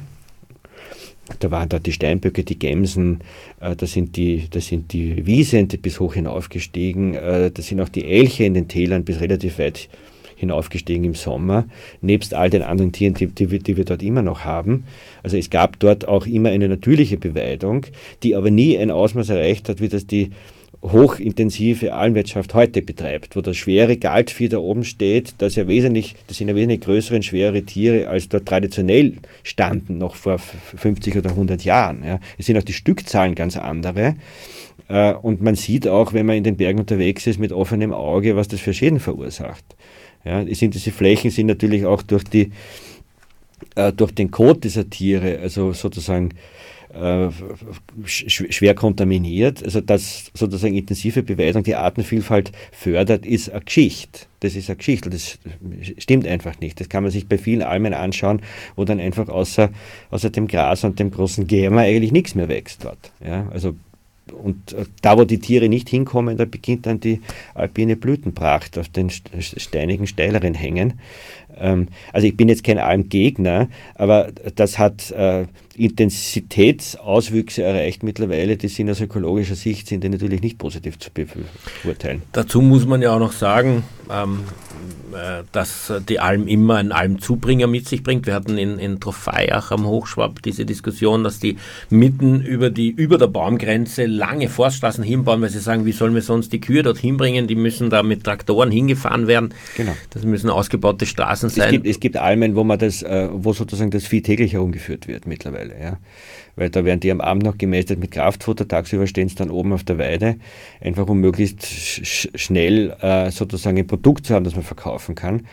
Da waren da die Steinböcke, die Gämsen, äh, da, sind die, da sind die Wiesente bis hoch hinaufgestiegen, äh, da sind auch die Elche in den Tälern bis relativ weit hinaufgestiegen im Sommer, nebst all den anderen Tieren, die, die, die, wir dort immer noch haben. Also es gab dort auch immer eine natürliche Beweidung, die aber nie ein Ausmaß erreicht hat, wie das die hochintensive Almwirtschaft heute betreibt, wo das schwere Galtvieh da oben steht, das ja wesentlich, das sind ja wesentlich größere und schwerere Tiere, als dort traditionell standen, noch vor 50 oder 100 Jahren. Ja. Es sind auch die Stückzahlen ganz andere. Äh, und man sieht auch, wenn man in den Bergen unterwegs ist, mit offenem Auge, was das für Schäden verursacht. Ja, sind diese Flächen sind natürlich auch durch, die, äh, durch den Kot dieser Tiere, also sozusagen äh, schwer kontaminiert. Also dass sozusagen intensive Beweidung die Artenvielfalt fördert, ist eine Geschichte. Das ist eine Geschichte. Das stimmt einfach nicht. Das kann man sich bei vielen Almen anschauen, wo dann einfach außer, außer dem Gras und dem großen Gärmer eigentlich nichts mehr wächst dort. Ja, also und äh, da, wo die Tiere nicht hinkommen, da beginnt dann die alpine Blütenpracht auf den steinigen, steileren Hängen. Ähm, also ich bin jetzt kein Almgegner, aber das hat äh, Intensitätsauswüchse erreicht mittlerweile, die sind aus ökologischer Sicht sind die natürlich nicht positiv zu beurteilen. Dazu muss man ja auch noch sagen, ähm, äh, dass die Alm immer einen Almzubringer mit sich bringt. Wir hatten in, in Trofeiach am Hochschwab diese Diskussion, dass die mitten über, die, über der Baumgrenze lange Forststraßen hinbauen, weil sie sagen, wie sollen wir sonst die Kühe dorthin bringen? Die müssen da mit Traktoren hingefahren werden. Genau. Das müssen ausgebaute Straßen sein. Es gibt, es gibt Almen, wo man das, äh, wo sozusagen das Vieh täglich herumgeführt wird mittlerweile. Ja weil da werden die am Abend noch gemästet mit Kraftfutter, tagsüber stehen sie dann oben auf der Weide, einfach um möglichst sch schnell äh, sozusagen ein Produkt zu haben, das man verkaufen kann.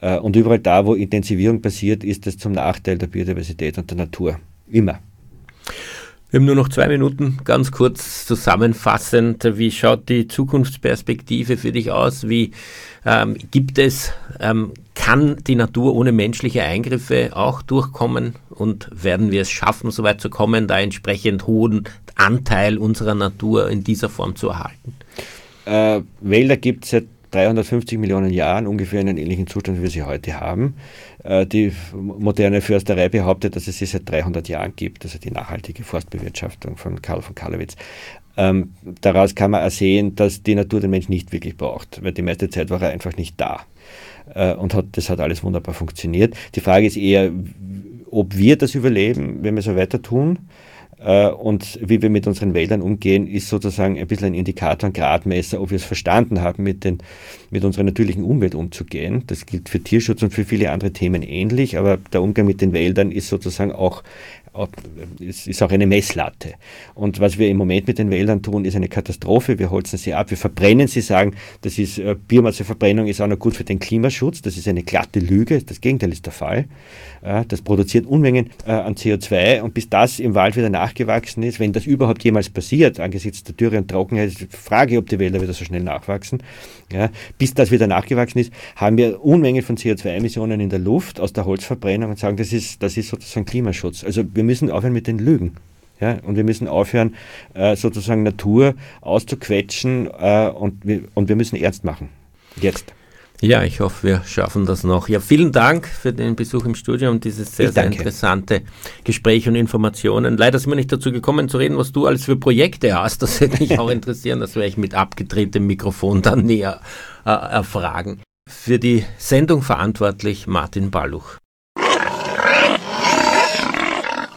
Äh, und überall da, wo Intensivierung passiert, ist das zum Nachteil der Biodiversität und der Natur. Immer. Wir haben nur noch zwei Minuten. Ganz kurz zusammenfassend, wie schaut die Zukunftsperspektive für dich aus? Wie ähm, gibt es, ähm, kann die Natur ohne menschliche Eingriffe auch durchkommen und werden wir es schaffen, so weit zu kommen, da entsprechend hohen Anteil unserer Natur in dieser Form zu erhalten? Äh, Wälder gibt es seit 350 Millionen Jahren ungefähr in einem ähnlichen Zustand, wie wir sie heute haben. Äh, die moderne Försterei behauptet, dass es sie seit 300 Jahren gibt, also die nachhaltige Forstbewirtschaftung von Karl von Karlowitz. Ähm, daraus kann man ersehen, dass die Natur den Mensch nicht wirklich braucht, weil die meiste Zeit war er einfach nicht da. Äh, und hat, das hat alles wunderbar funktioniert. Die Frage ist eher, ob wir das überleben, wenn wir so weiter tun und wie wir mit unseren Wäldern umgehen, ist sozusagen ein bisschen ein Indikator, ein Gradmesser, ob wir es verstanden haben, mit, den, mit unserer natürlichen Umwelt umzugehen. Das gilt für Tierschutz und für viele andere Themen ähnlich, aber der Umgang mit den Wäldern ist sozusagen auch es ist auch eine Messlatte. Und was wir im Moment mit den Wäldern tun, ist eine Katastrophe. Wir holzen sie ab, wir verbrennen sie, sagen, das ist äh, Biomasseverbrennung ist auch noch gut für den Klimaschutz. Das ist eine glatte Lüge. Das Gegenteil ist der Fall. Äh, das produziert Unmengen äh, an CO2 und bis das im Wald wieder nachgewachsen ist, wenn das überhaupt jemals passiert, angesichts der Dürre und Trockenheit, Frage, ob die Wälder wieder so schnell nachwachsen, ja, bis das wieder nachgewachsen ist, haben wir Unmengen von CO2-Emissionen in der Luft aus der Holzverbrennung und sagen, das ist, das ist sozusagen Klimaschutz. Also wir müssen aufhören mit den Lügen. Ja, und wir müssen aufhören, äh, sozusagen Natur auszuquetschen äh, und, wir, und wir müssen ernst machen. Jetzt. Ja, ich hoffe, wir schaffen das noch. Ja, vielen Dank für den Besuch im Studio und dieses sehr, sehr interessante Gespräch und Informationen. Leider sind wir nicht dazu gekommen zu reden, was du alles für Projekte hast. Das würde mich auch interessieren. Das werde ich mit abgedrehtem Mikrofon dann näher äh, erfragen. Für die Sendung verantwortlich Martin Balluch.